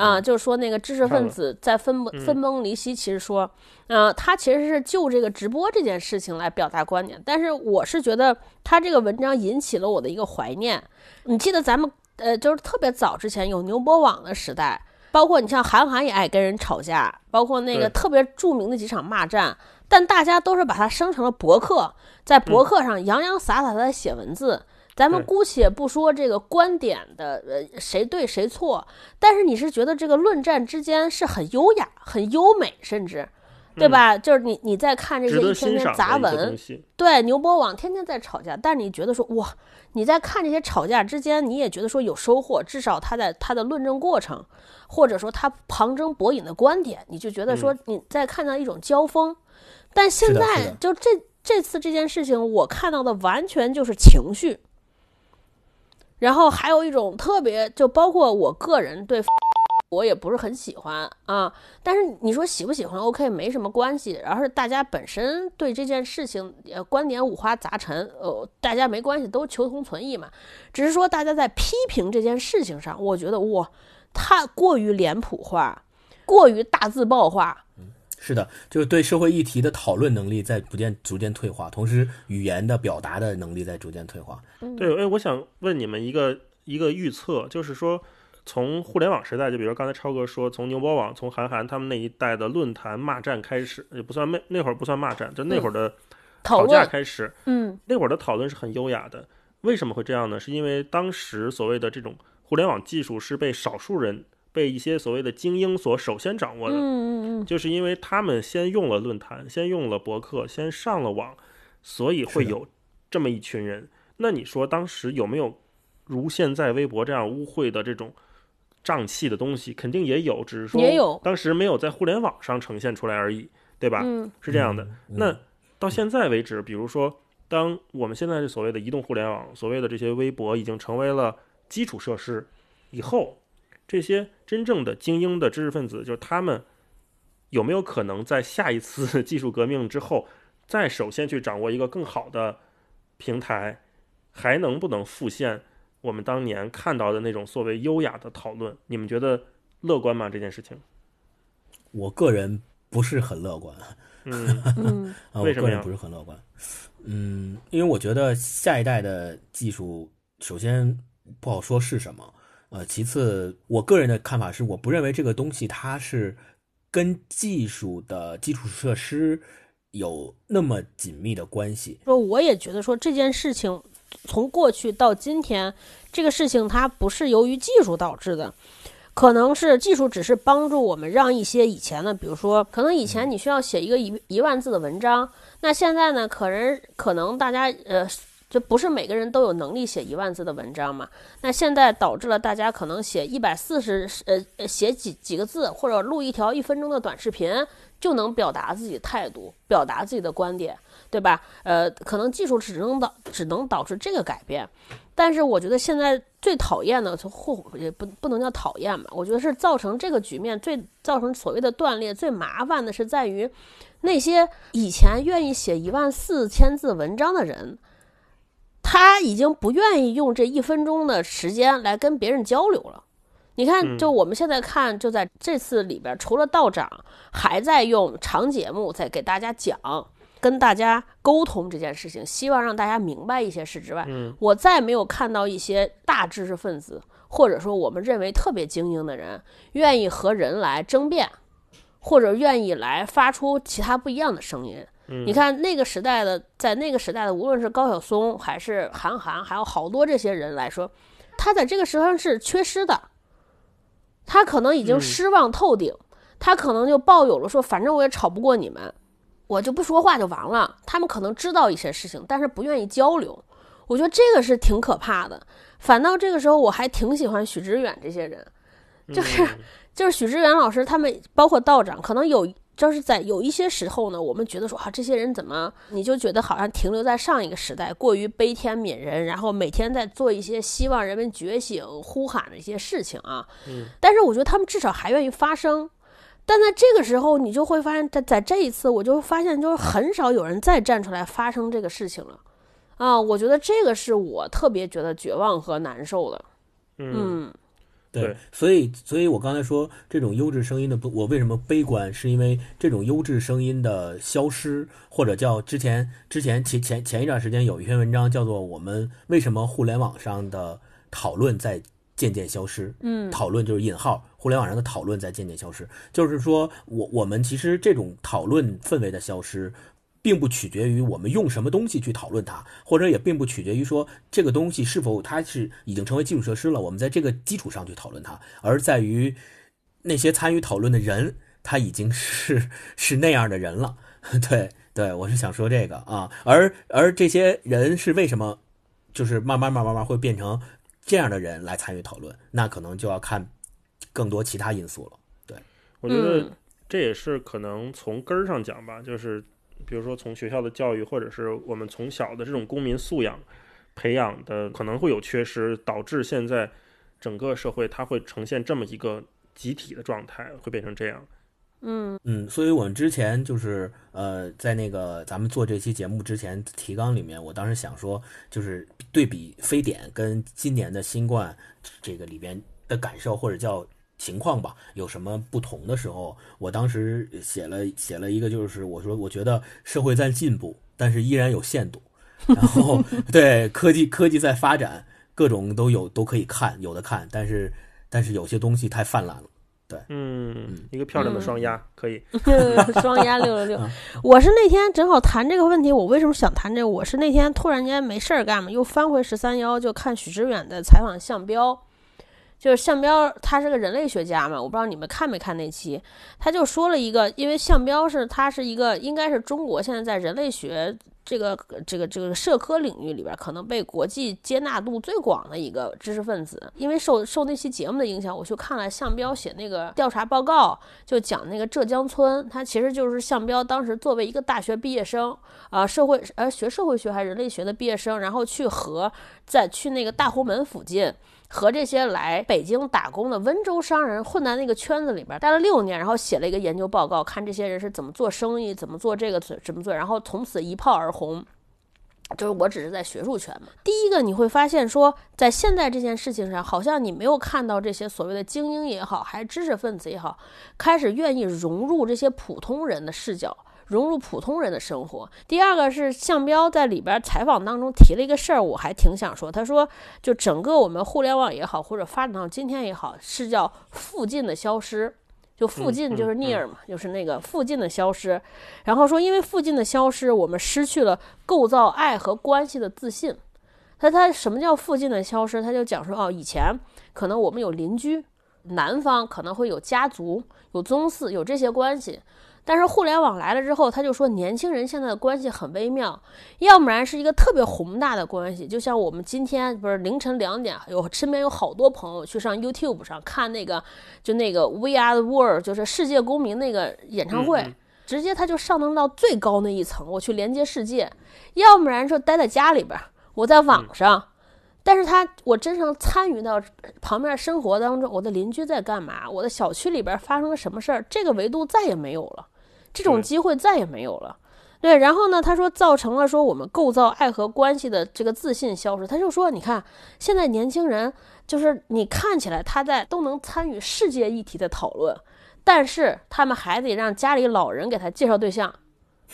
啊、就是说那个知识分子在分分崩离析，其实说，呃，他其实是就这个直播这件事情来表达观点，但是我是觉得他这个文章引起了我的一个怀念。你记得咱们呃，就是特别早之前有牛博网的时代，包括你像韩寒也爱跟人吵架，包括那个特别著名的几场骂战，但大家都是把它生成了博客，在博客上洋洋洒洒的写文字。咱们姑且不说这个观点的呃谁对谁错，但是你是觉得这个论战之间是很优雅、很优美，甚至对吧？就是你你在看这些一篇篇杂文。对牛博网天天在吵架，但是你觉得说哇，你在看这些吵架之间，你也觉得说有收获，至少他在他的论证过程，或者说他旁征博引的观点，你就觉得说你在看到一种交锋。但现在就这这次这件事情，我看到的完全就是情绪，然后还有一种特别，就包括我个人对。我也不是很喜欢啊，但是你说喜不喜欢，OK，没什么关系。而是大家本身对这件事情，呃，观点五花杂陈，呃，大家没关系，都求同存异嘛。只是说大家在批评这件事情上，我觉得哇，太过于脸谱化，过于大字报化。是的，就是对社会议题的讨论能力在逐渐逐渐退化，同时语言的表达的能力在逐渐退化。对，哎，我想问你们一个一个预测，就是说，从互联网时代，就比如刚才超哥说，从牛博网、从韩寒他们那一代的论坛骂战开始，也不算那那会儿不算骂战，就那会儿的吵架开始，嗯那会儿的讨论是很优雅的。为什么会这样呢？是因为当时所谓的这种互联网技术是被少数人、被一些所谓的精英所首先掌握的。嗯嗯嗯，就是因为他们先用了论坛，先用了博客，先上了网，所以会有这么一群人。那你说当时有没有如现在微博这样污秽的这种瘴气的东西？肯定也有，只是说也有当时没有在互联网上呈现出来而已，对吧？嗯是这样的。嗯那到现在为止，比如说，当我们现在所谓的移动互联网，所谓的这些微博已经成为了基础设施以后，这些真正的精英的知识分子，就是他们有没有可能在下一次 [laughs] 技术革命之后，再首先去掌握一个更好的平台，还能不能复现我们当年看到的那种所谓优雅的讨论？你们觉得乐观吗？这件事情？我个人不是很乐观。嗯 [laughs] 嗯啊，我为什么呀个人不是很乐观。嗯，因为我觉得下一代的技术首先不好说是什么，呃，其次，我个人的看法是，我不认为这个东西它是跟技术的基础设施有那么紧密的关系。说我也觉得说这件事情从过去到今天，这个事情它不是由于技术导致的。可能是技术只是帮助我们让一些以前的，比如说，可能以前你需要写一个一一万字的文章，那现在呢，可能可能大家呃，就不是每个人都有能力写一万字的文章嘛。那现在导致了大家可能写一百四十呃写几几个字，或者录一条一分钟的短视频，就能表达自己态度，表达自己的观点，对吧？呃，可能技术只能导只能导致这个改变。但是我觉得现在最讨厌的，或也不不能叫讨厌吧，我觉得是造成这个局面最造成所谓的断裂最麻烦的是在于，那些以前愿意写一万四千字文章的人，他已经不愿意用这一分钟的时间来跟别人交流了。你看，就我们现在看，就在这次里边，除了道长还在用长节目在给大家讲。跟大家沟通这件事情，希望让大家明白一些事之外，我再没有看到一些大知识分子，或者说我们认为特别精英的人，愿意和人来争辩，或者愿意来发出其他不一样的声音。你看那个时代的，在那个时代的，无论是高晓松还是韩寒，还有好多这些人来说，他在这个时候是缺失的，他可能已经失望透顶，他可能就抱有了说，反正我也吵不过你们。我就不说话就完了。他们可能知道一些事情，但是不愿意交流。我觉得这个是挺可怕的。反倒这个时候，我还挺喜欢许知远这些人，就是就是许知远老师他们，包括道长，可能有就是在有一些时候呢，我们觉得说啊，这些人怎么你就觉得好像停留在上一个时代，过于悲天悯人，然后每天在做一些希望人们觉醒、呼喊的一些事情啊。嗯。但是我觉得他们至少还愿意发声。但在这个时候，你就会发现，在在这一次，我就发现，就是很少有人再站出来发生这个事情了，啊，我觉得这个是我特别觉得绝望和难受的。嗯，对，所以，所以我刚才说这种优质声音的，我为什么悲观，是因为这种优质声音的消失，或者叫之前之前前前前一段时间有一篇文章叫做《我们为什么互联网上的讨论在》。渐渐消失，嗯，讨论就是引号，互联网上的讨论在渐渐消失，就是说我我们其实这种讨论氛围的消失，并不取决于我们用什么东西去讨论它，或者也并不取决于说这个东西是否它是已经成为基础设施了，我们在这个基础上去讨论它，而在于那些参与讨论的人，他已经是是那样的人了。[laughs] 对对，我是想说这个啊，而而这些人是为什么，就是慢慢慢慢慢会变成。这样的人来参与讨论，那可能就要看更多其他因素了。对，我觉得这也是可能从根儿上讲吧，就是比如说从学校的教育，或者是我们从小的这种公民素养培养的，可能会有缺失，导致现在整个社会它会呈现这么一个集体的状态，会变成这样。嗯嗯，所以我们之前就是呃，在那个咱们做这期节目之前提纲里面，我当时想说，就是对比非典跟今年的新冠这个里边的感受或者叫情况吧，有什么不同的时候，我当时写了写了一个，就是我说我觉得社会在进步，但是依然有限度，然后 [laughs] 对科技科技在发展，各种都有都可以看，有的看，但是但是有些东西太泛滥了。对，嗯，一个漂亮的双压可以，双压六六六。我是那天正好谈这个问题，我为什么想谈这个？我是那天突然间没事儿干嘛，又翻回十三幺，就看许知远的采访项彪，就是项彪，他是个人类学家嘛，我不知道你们看没看那期，他就说了一个，因为项彪是他是一个，应该是中国现在在人类学。这个这个这个社科领域里边，可能被国际接纳度最广的一个知识分子。因为受受那期节目的影响，我去看了向彪写那个调查报告，就讲那个浙江村，他其实就是向彪当时作为一个大学毕业生啊，社会呃学社会学还是人类学的毕业生，然后去和在去那个大红门附近。和这些来北京打工的温州商人混在那个圈子里边待了六年，然后写了一个研究报告，看这些人是怎么做生意，怎么做这个怎么做，然后从此一炮而红。就是我只是在学术圈嘛。第一个你会发现说，在现在这件事情上，好像你没有看到这些所谓的精英也好，还是知识分子也好，开始愿意融入这些普通人的视角。融入普通人的生活。第二个是向彪在里边采访当中提了一个事儿，我还挺想说，他说就整个我们互联网也好，或者发展到今天也好，是叫附近的消失。就附近就是 near 嘛，就是那个附近的消失。然后说，因为附近的消失，我们失去了构造爱和关系的自信。他他什么叫附近的消失？他就讲说，哦，以前可能我们有邻居，南方可能会有家族、有宗祠、有这些关系。但是互联网来了之后，他就说年轻人现在的关系很微妙，要不然是一个特别宏大的关系，就像我们今天不是凌晨两点，有身边有好多朋友去上 YouTube 上看那个，就那个 We Are the World，就是世界公民那个演唱会，直接他就上升到最高那一层，我去连接世界，要不然说待在家里边，我在网上。但是他，我真正参与到旁边生活当中，我的邻居在干嘛？我的小区里边发生了什么事儿？这个维度再也没有了，这种机会再也没有了。对，然后呢，他说造成了说我们构造爱和关系的这个自信消失。他就说，你看现在年轻人，就是你看起来他在都能参与世界议题的讨论，但是他们还得让家里老人给他介绍对象。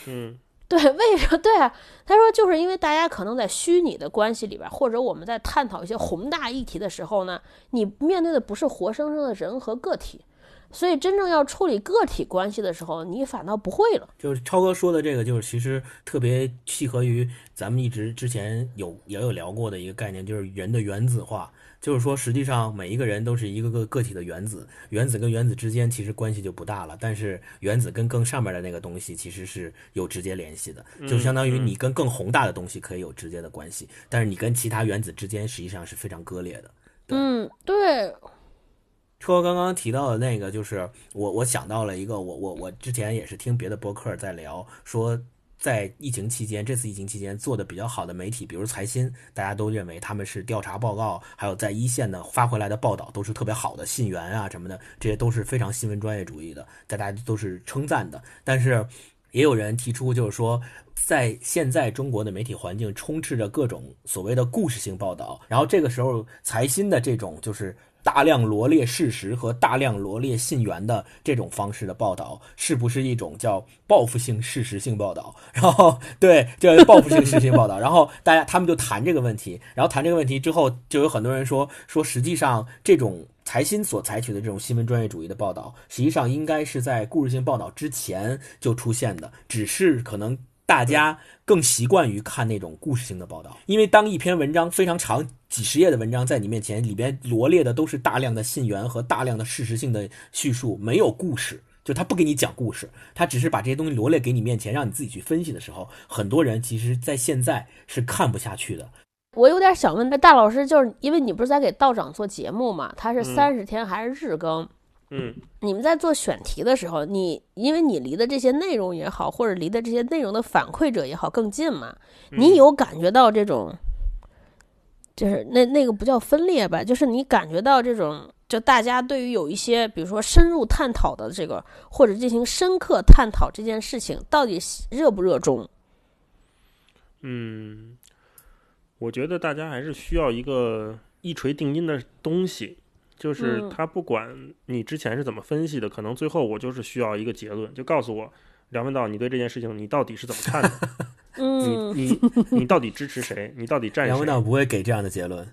嗯。[laughs] 对，为什么？对啊，他说就是因为大家可能在虚拟的关系里边，或者我们在探讨一些宏大议题的时候呢，你面对的不是活生生的人和个体，所以真正要处理个体关系的时候，你反倒不会了。就是超哥说的这个，就是其实特别契合于咱们一直之前有也有聊过的一个概念，就是人的原子化。就是说，实际上每一个人都是一个个个体的原子，原子跟原子之间其实关系就不大了。但是原子跟更上面的那个东西其实是有直接联系的，就相当于你跟更宏大的东西可以有直接的关系，但是你跟其他原子之间实际上是非常割裂的。嗯，对。车刚刚提到的那个，就是我我想到了一个，我我我之前也是听别的博客在聊说。在疫情期间，这次疫情期间做的比较好的媒体，比如财新，大家都认为他们是调查报告，还有在一线的发回来的报道都是特别好的信源啊什么的，这些都是非常新闻专业主义的，大家都是称赞的。但是也有人提出，就是说，在现在中国的媒体环境充斥着各种所谓的故事性报道，然后这个时候财新的这种就是。大量罗列事实和大量罗列信源的这种方式的报道，是不是一种叫报复性事实性报道？[laughs] 然后对，叫报复性事实性报道。[laughs] 然后大家他们就谈这个问题，然后谈这个问题之后，就有很多人说说，实际上这种财新所采取的这种新闻专业主义的报道，实际上应该是在故事性报道之前就出现的，只是可能。大家更习惯于看那种故事性的报道，因为当一篇文章非常长、几十页的文章在你面前，里边罗列的都是大量的信源和大量的事实性的叙述，没有故事，就他不给你讲故事，他只是把这些东西罗列给你面前，让你自己去分析的时候，很多人其实在现在是看不下去的。我有点想问那大老师，就是因为你不是在给道长做节目嘛？他是三十天还是日更？嗯，你们在做选题的时候，你因为你离的这些内容也好，或者离的这些内容的反馈者也好更近嘛，你有感觉到这种，就是那那个不叫分裂吧，就是你感觉到这种，就大家对于有一些，比如说深入探讨的这个，或者进行深刻探讨这件事情，到底热不热衷？嗯，我觉得大家还是需要一个一锤定音的东西。就是他不管你之前是怎么分析的，可能最后我就是需要一个结论，就告诉我梁文道，你对这件事情你到底是怎么看的？[laughs] 嗯，你你你到底支持谁？你到底站谁？梁文道不会给这样的结论，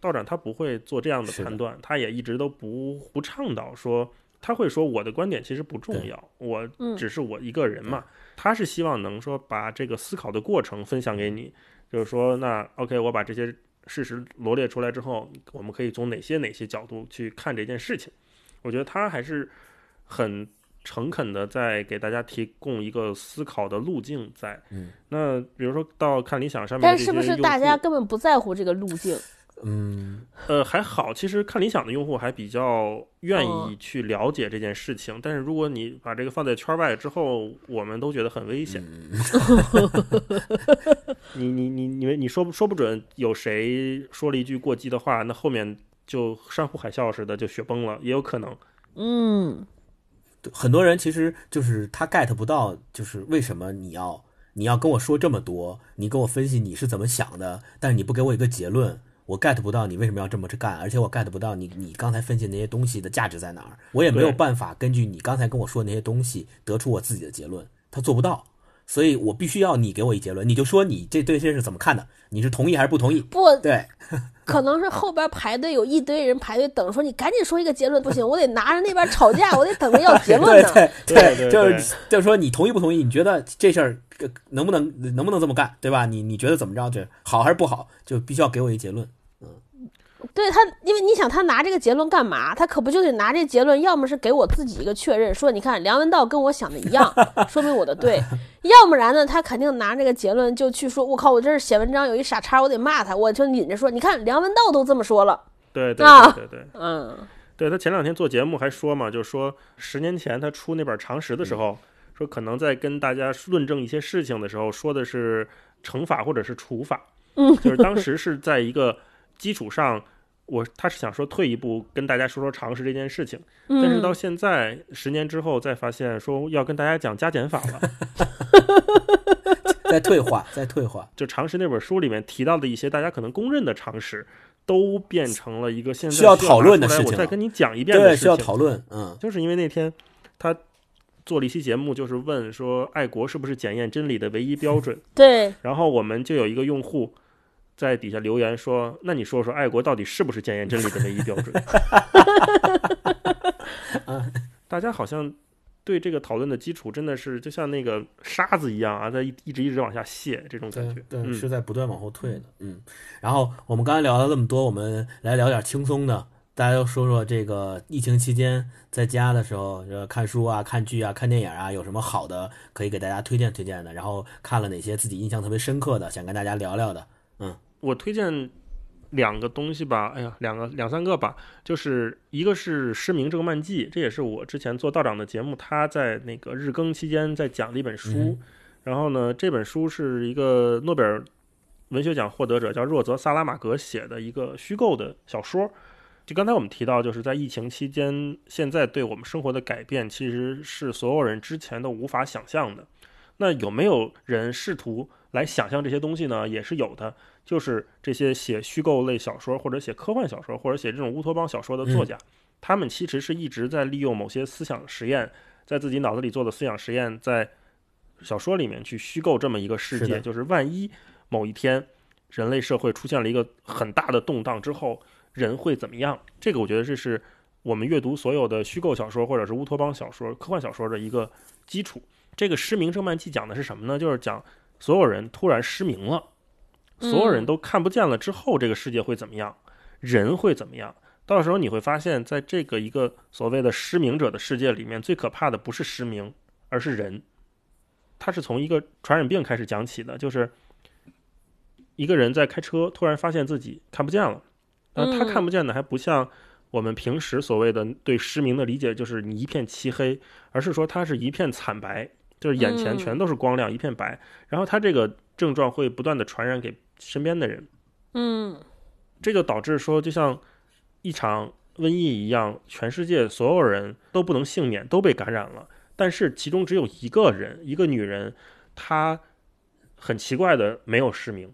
道长他不会做这样的判断，他也一直都不不倡导说，他会说我的观点其实不重要，我只是我一个人嘛，他是希望能说把这个思考的过程分享给你，就是说那 OK，我把这些。事实罗列出来之后，我们可以从哪些哪些角度去看这件事情？我觉得他还是很诚恳的，在给大家提供一个思考的路径。在，嗯，那比如说到看理想上面，但是不是大家根本不在乎这个路径？嗯，呃，还好，其实看理想的用户还比较愿意去了解这件事情。但是如果你把这个放在圈外之后，我们都觉得很危险。[laughs] 你你你你你说说不准有谁说了一句过激的话，那后面就山呼海啸似的就雪崩了，也有可能。嗯，很多人其实就是他 get 不到，就是为什么你要你要跟我说这么多，你跟我分析你是怎么想的，但是你不给我一个结论。我 get 不到你为什么要这么去干，而且我 get 不到你你刚才分析那些东西的价值在哪儿，我也没有办法根据你刚才跟我说的那些东西得出我自己的结论。他做不到，所以我必须要你给我一结论，你就说你这对这事怎么看的？你是同意还是不同意？不，对，可能是后边排队有一堆人排队等，说你赶紧说一个结论，不行，我得拿着那边吵架，我得等着要结论对呢。对对对就是就是说你同意不同意？你觉得这事儿呃能不能能不能这么干，对吧？你你觉得怎么着？这好还是不好？就必须要给我一结论。对他，因为你想他拿这个结论干嘛？他可不就得拿这结论，要么是给我自己一个确认，说你看梁文道跟我想的一样，说明我的对；[laughs] 要不然呢，他肯定拿这个结论就去说，我靠，我这是写文章有一傻叉，我得骂他，我就引着说，你看梁文道都这么说了，对对啊对对对。嗯对他前两天做节目还说嘛，就说十年前他出那本常识的时候，说可能在跟大家论证一些事情的时候，说的是惩罚或者是处罚，嗯，就是当时是在一个基础上，我他是想说退一步跟大家说说常识这件事情，但是到嗯，现在十年之后再发现说要跟大家讲加减法了，[laughs] 再退化，再退化。就常识那本书里面提到的一些大家可能公认的常识，都变成了一个现在需要讨论的事情我再跟你讲一遍的对，需，要讨论。嗯，就是因为那天他做了一期节目，就是问说爱国是不是检验真理的唯一标准，[laughs] 对，然后我们就有一个用户在底下留言说：“那你说说爱国到底是不是检验真理的唯一标准？” [laughs] 大家好像对这个讨论的基础真的是就像那个沙子一样啊，在一一直一直往下泄这种感觉。对对，嗯是在不断往后退的。嗯，然后我们刚才聊了这么多，我们来聊点轻松的。大家都说说这个疫情期间在家的时候，呃，看书啊、看剧啊、看电影啊，有什么好的可以给大家推荐推荐的？然后看了哪些自己印象特别深刻的，想跟大家聊聊的？我推荐两个东西吧，哎呀，两个两三个吧，就是一个是《失明症漫记》，这也是我之前做道长的节目，他在那个日更期间在讲的一本书。嗯然后呢，这本书是一个诺贝尔文学奖获得者叫若泽·萨拉马格写的一个虚构的小说。就刚才我们提到，就是在疫情期间，现在对我们生活的改变，其实是所有人之前都无法想象的。那有没有人试图来想象这些东西呢？也是有的。就是这些写虚构类小说，或者写科幻小说，或者写这种乌托邦小说的作家，他们其实是一直在利用某些思想实验，在自己脑子里做的思想实验，在小说里面去虚构这么一个世界，是就是万一某一天人类社会出现了一个很大的动荡之后，人会怎么样？这个我觉得这是我们阅读所有的虚构小说或者是乌托邦小说、科幻小说的一个基础。这个《失明症漫记》讲的是什么呢？就是讲所有人突然失明了。所有人都看不见了之后，这个世界会怎么样？人会怎么样？到时候你会发现，在这个一个所谓的失明者的世界里面，最可怕的不是失明，而是人。他是从一个传染病开始讲起的，就是一个人在开车，突然发现自己看不见了。呃，他嗯看不见的还不像我们平时所谓的对失明的理解，就是你一片漆黑，而是说他是一片惨白，就是眼前嗯全都是光亮，一片白。然后他这个症状会不断的传染给身边的人，嗯这就导致说，就像一场瘟疫一样，全世界所有人都不能幸免，都被感染了。但是其中只有一个人，一个女人，她很奇怪的没有失明。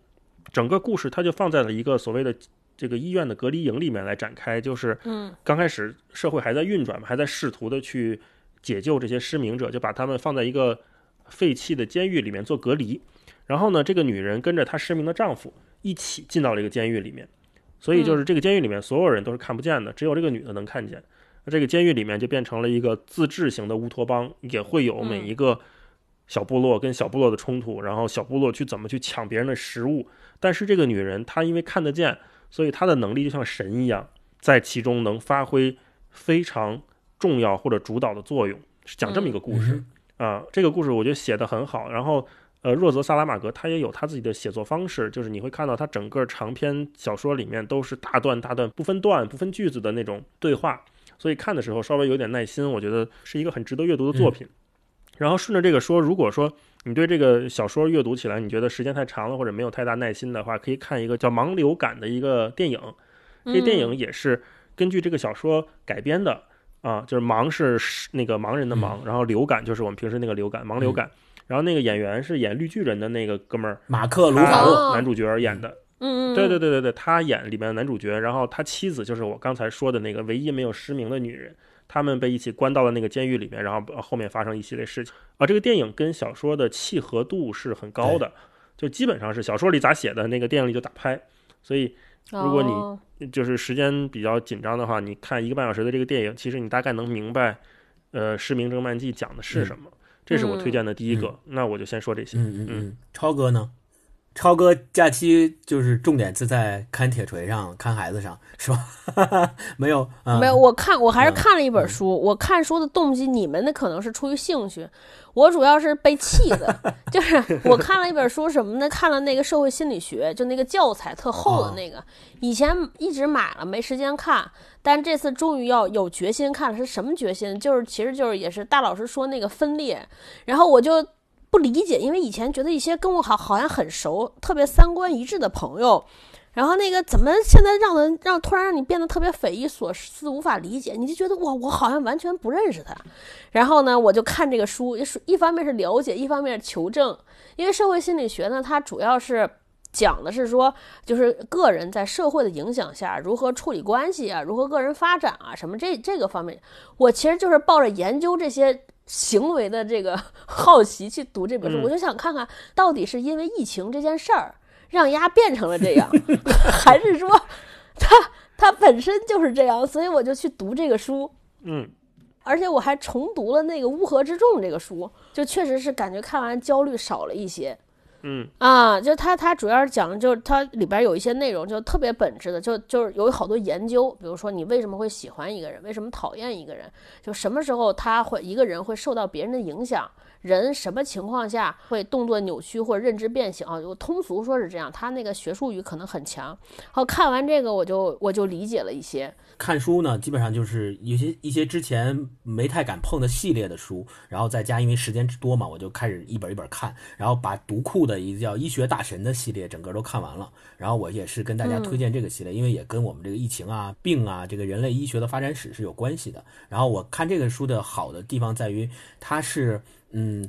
整个故事它就放在了一个所谓的这个医院的隔离营里面来展开，就是嗯刚开始社会还在运转嘛，还在试图的去解救这些失明者，就把他们放在一个废弃的监狱里面做隔离。然后呢，这个女人跟着她失明的丈夫一起进到这个监狱里面，所以就是这个监狱里面所有人都是看不见的，只有这个女的能看见。那这个监狱里面就变成了一个自治型的乌托邦，也会有每一个小部落跟小部落的冲突，然后小部落去怎么去抢别人的食物。但是这个女人她因为看得见，所以她的能力就像神一样，在其中能发挥非常重要或者主导的作用，是讲这么一个故事。啊，这个故事我觉得写得很好。然后，呃，若泽·萨拉马格他也有他自己的写作方式，就是你会看到他整个长篇小说里面都是大段大段不分段、不分句子的那种对话，所以看的时候稍微有点耐心，我觉得是一个很值得阅读的作品。然后顺着这个说，如果说你对这个小说阅读起来你觉得时间太长了或者没有太大耐心的话，可以看一个叫《盲流感》的一个电影。这电影也是根据这个小说改编的。啊，就是盲是那个盲人的盲，然后流感就是我们平时那个流感，盲流感。然后那个演员是演绿巨人的那个哥们儿，马克·卢他卡哦洛，男主角演的。嗯，对对对对对，他演里面的男主角，然后他妻子就是我刚才说的那个唯一没有失明的女人，他们被一起关到了那个监狱里面，然后后面发生一系列事情。啊，这个电影跟小说的契合度是很高的，就基本上是小说里咋写的，那个电影里就咋拍。所以，如果你就是时间比较紧张的话，你看一个半小时的这个电影，其实你大概能明白，呃，《失明症漫记》讲的是什么。这是我推荐的第一个，那我就先说这些。嗯嗯嗯，超哥呢？超哥假期就是重点是在看铁锤上，看孩子上，是吧？[laughs] 没有，没有。我看我还是看了一本书。我看书的动机，你们那可能是出于兴趣，我主要是被气的。[laughs] 就是我看了一本书，什么呢？看了那个社会心理学，就那个教材特厚的那个。以前一直买了，没时间看，但这次终于要有决心看了。是什么决心？就是其实就是也是大老师说那个分裂，然后我就。不理解，因为以前觉得一些跟我好好像很熟、特别三观一致的朋友，然后那个怎么现在让人让突然让你变得特别匪夷所思、无法理解，你就觉得哇，我好像完全不认识他。然后呢，我就看这个书，一方面是了解，一方面是求证。因为社会心理学呢，它主要是讲的是说，就是个人在社会的影响下如何处理关系啊，如何个人发展啊，什么这这个方面，我其实就是抱着研究这些。行为的这个 [laughs] 好奇去读这本书，我就想看看到底是因为疫情这件事儿让丫变成了这样，[laughs] 还是说他他本身就是这样，所以我就去读这个书。嗯，而且我还重读了那个《乌合之众》这个书，就确实是感觉看完焦虑少了一些。嗯啊，就他他主要是讲，就是它里边有一些内容就特别本质的，就就是有好多研究，比如说你为什么会喜欢一个人，为什么讨厌一个人，就什么时候他会一个人会受到别人的影响，人什么情况下会动作扭曲或认知变形啊？我通俗说是这样，他那个学术语可能很强。好，看完这个我就我就理解了一些。看书呢，基本上就是有些一些之前没太敢碰的系列的书，然后在家因为时间多嘛，我就开始一本一本看，然后把读库的一个叫《医学大神》的系列整个都看完了。然后我也是跟大家推荐这个系列，因为也跟我们这个疫情啊、病啊、这个人类医学的发展史是有关系的。然后我看这个书的好的地方在于，它是嗯。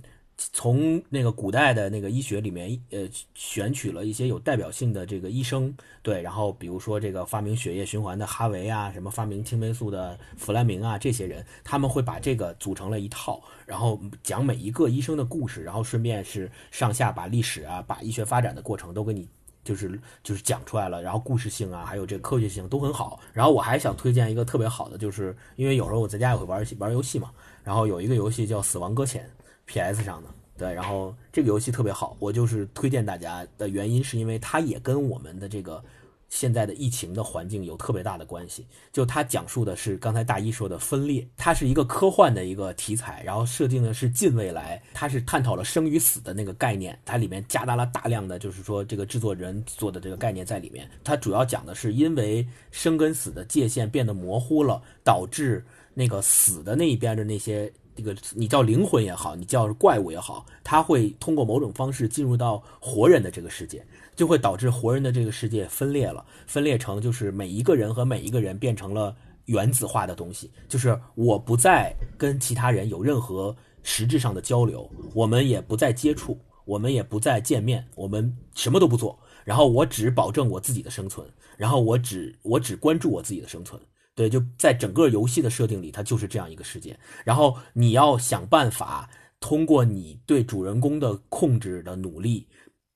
从那个古代的那个医学里面，呃，选取了一些有代表性的这个医生，对，然后比如说这个发明血液循环的哈维啊，什么发明青霉素的弗莱明啊，这些人，他们会把这个组成了一套，然后讲每一个医生的故事，然后顺便是上下把历史啊，把医学发展的过程都给你就是就是讲出来了，然后故事性啊，还有这科学性都很好。然后我还想推荐一个特别好的，就是因为有时候我在家也会玩玩游戏嘛，然后有一个游戏叫《死亡搁浅》。P.S. 上的对，然后这个游戏特别好，我就是推荐大家的原因是因为它也跟我们的这个现在的疫情的环境有特别大的关系。就它讲述的是刚才大一说的分裂，它是一个科幻的一个题材，然后设定的是近未来，它是探讨了生与死的那个概念，它里面加大了大量的就是说这个制作人做的这个概念在里面。它主要讲的是因为生跟死的界限变得模糊了，导致那个死的那一边的那些。这个你叫灵魂也好，你叫怪物也好，它会通过某种方式进入到活人的这个世界，就会导致活人的这个世界分裂了，分裂成就是每一个人和每一个人变成了原子化的东西，就是我不再跟其他人有任何实质上的交流，我们也不再接触，我们也不再见面，我们什么都不做，然后我只保证我自己的生存，然后我只我只关注我自己的生存。对，就在整个游戏的设定里，它就是这样一个世界。然后你要想办法通过你对主人公的控制的努力，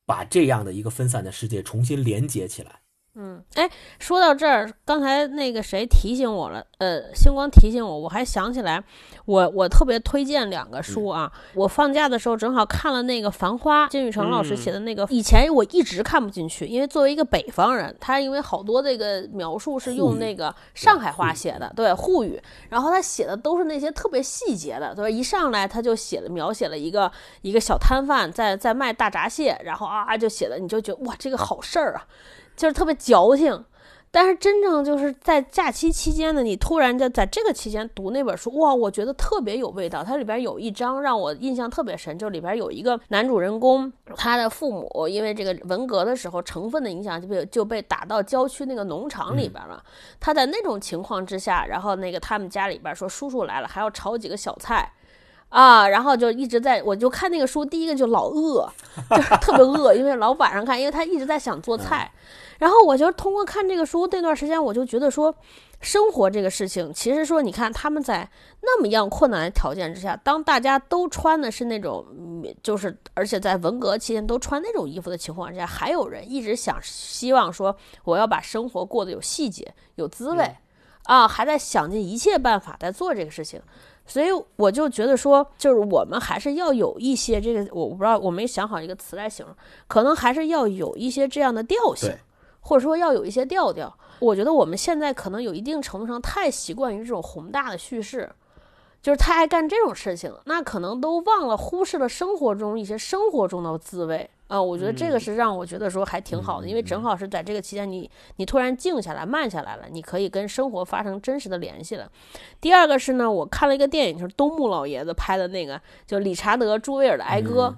把这样的一个分散的世界重新连接起来。嗯，哎，说到这儿，刚才那个谁提醒我了，呃，星光提醒我，我还想起来，我我特别推荐两个书啊。我放假的时候正好看了那个《繁花》，金宇成老师写的那个。以前我一直看不进去，因为作为一个北方人，他因为好多这个描述是用那个上海话写的，对沪语，然后他写的都是那些特别细节的，对吧？一上来他就写了描写了一个一个小摊贩在在卖大闸蟹，然后啊就写的，你就觉得哇，这个好事儿啊。就是特别矫情，但是真正就是在假期期间呢，你突然就在这个期间读那本书，哇，我觉得特别有味道。它里边有一章让我印象特别深，就里边有一个男主人公，他的父母因为这个文革的时候成分的影响，就被就被打到郊区那个农场里边了。他在那种情况之下，然后那个他们家里边说叔叔来了，还要炒几个小菜。啊，然后就一直在，我就看那个书，第一个就老饿，就特别饿，因为老晚上看，因为他一直在想做菜。然后我就通过看这个书那段时间，我就觉得说，生活这个事情，其实说你看他们在那么样困难的条件之下，当大家都穿的是那种，就是而且在文革期间都穿那种衣服的情况之下，还有人一直想希望说，我要把生活过得有细节、有滋味，啊，还在想尽一切办法在做这个事情。所以我就觉得说，就是我们还是要有一些这个，我不知道我没想好一个词来形容，可能还是要有一些这样的调性，或者说要有一些调调。我觉得我们现在可能有一定程度上太习惯于这种宏大的叙事。就是太爱干这种事情，那可能都忘了忽视了生活中一些生活中的滋味啊！我觉得这个是让我觉得说还挺好的，因为正好是在这个期间，你你突然静下来、慢下来了，你可以跟生活发生真实的联系了。第二个是呢，我看了一个电影，就是东木老爷子拍的那个，就理查德·朱维尔的《哀歌》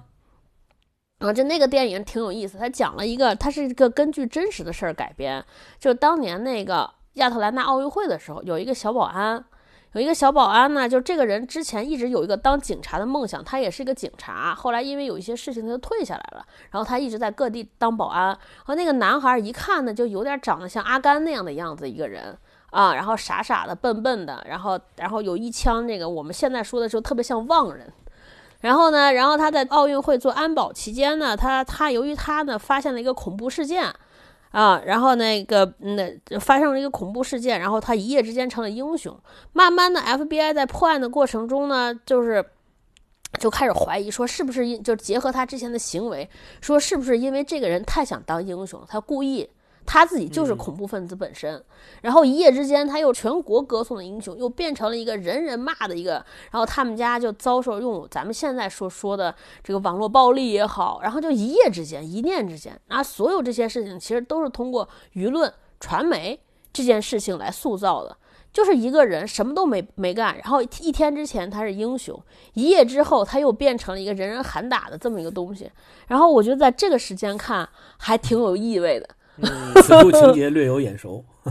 啊，就那个电影挺有意思，他讲了一个，它是一个根据真实的事儿改编，就当年那个亚特兰大奥运会的时候，有一个小保安。有一个小保安呢，就这个人之前一直有一个当警察的梦想，他也是一个警察。后来因为有一些事情，他就退下来了。然后他一直在各地当保安。和那个男孩一看呢，就有点长得像阿甘那样的样子一个人啊，然后傻傻的、笨笨的，然后然后有一腔那个我们现在说的时候特别像忘人。然后呢，然后他在奥运会做安保期间呢，他他由于他呢发现了一个恐怖事件。啊，然后那个那发生了一个恐怖事件，然后他一夜之间成了英雄。慢慢的，FBI 在破案的过程中呢，就是就开始怀疑说，是不是因就结合他之前的行为，说是不是因为这个人太想当英雄，他故意。他自己就是恐怖分子本身，然后一夜之间他又全国歌颂的英雄，又变成了一个人人骂的一个，然后他们家就遭受用咱们现在说说的这个网络暴力也好，然后就一夜之间一念之间，啊所有这些事情其实都是通过舆论传媒这件事情来塑造的，就是一个人什么都没没干，然后一天之前他是英雄，一夜之后他又变成了一个人人喊打的这么一个东西，然后我觉得在这个时间看还挺有意味的。此处情节略有眼熟，[laughs]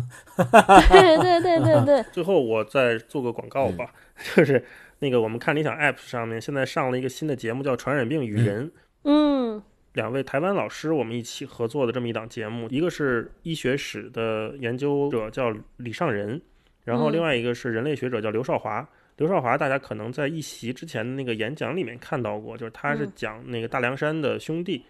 对对对对对。[laughs] 最后我再做个广告吧，[laughs] 就是那个我们看理想 App 上面现在上了一个新的节目，叫《传染病与人》。嗯，两位台湾老师我们一起合作的这么一档节目，一个是医学史的研究者叫李尚仁，然后另外一个是人类学者叫刘少华。刘少华大家可能在一席之前的那个演讲里面看到过，就是他是讲那个大凉山的兄弟。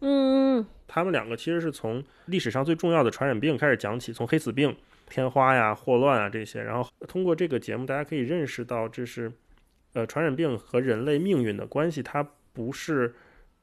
嗯，他们两个其实是从历史上最重要的传染病开始讲起，从黑死病、天花呀、霍乱啊这些，然后通过这个节目，大家可以认识到，这是呃传染病和人类命运的关系，它不是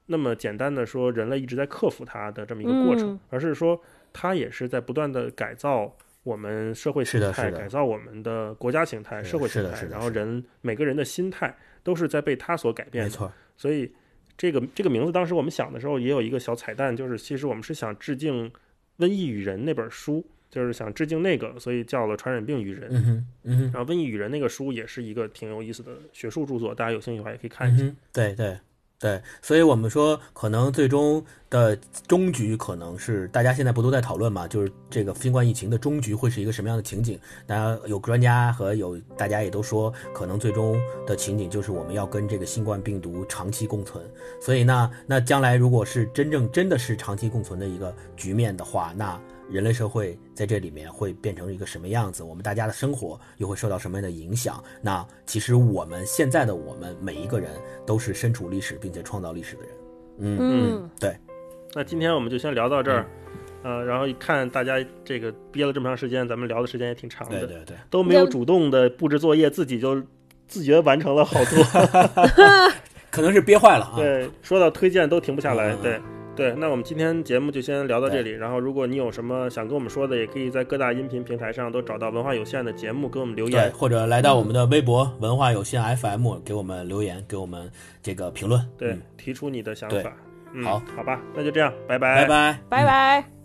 那么简单的说人类一直在克服它的这么一个过程，而是说它也是在不断的改造我们社会形态，改造我们的国家形态、社会形态，然后人每个人的心态都是在被它所改变的，没错，所以。这个这个名字当时我们想的时候也有一个小彩蛋，就是其实我们是想致敬《瘟疫与人》那本书，就是想致敬那个，所以叫了《传染病与人》。嗯嗯。然后《瘟疫与人》那个书也是一个挺有意思的学术著作，大家有兴趣的话也可以看一下。对对。对，所以我们说，可能最终的终局可能是大家现在不都在讨论嘛？就是这个新冠疫情的终局会是一个什么样的情景？大家有专家和有大家也都说，可能最终的情景就是我们要跟这个新冠病毒长期共存。所以那那将来如果是真正真的是长期共存的一个局面的话，那。人类社会在这里面会变成一个什么样子？我们大家的生活又会受到什么样的影响？那其实我们现在的我们每一个人都是身处历史并且创造历史的人。嗯嗯，对。那今天我们就先聊到这儿，呃，然后一看大家这个憋了这么长时间，咱们聊的时间也挺长的，对对对，都没有主动的布置作业，自己就自觉完成了好多，[laughs] 可能是憋坏了啊。对，说到推荐都停不下来，对。对，那我们今天节目就先聊到这里。然后，如果你有什么想跟我们说的，也可以在各大音频平台上都找到文化有限的节目，给我们留言，或者来到我们的微博文化有限 FM 给我们留言，给我们这个评论，对，提出你的想法。好，好吧，那就这样，拜拜，拜拜，拜拜。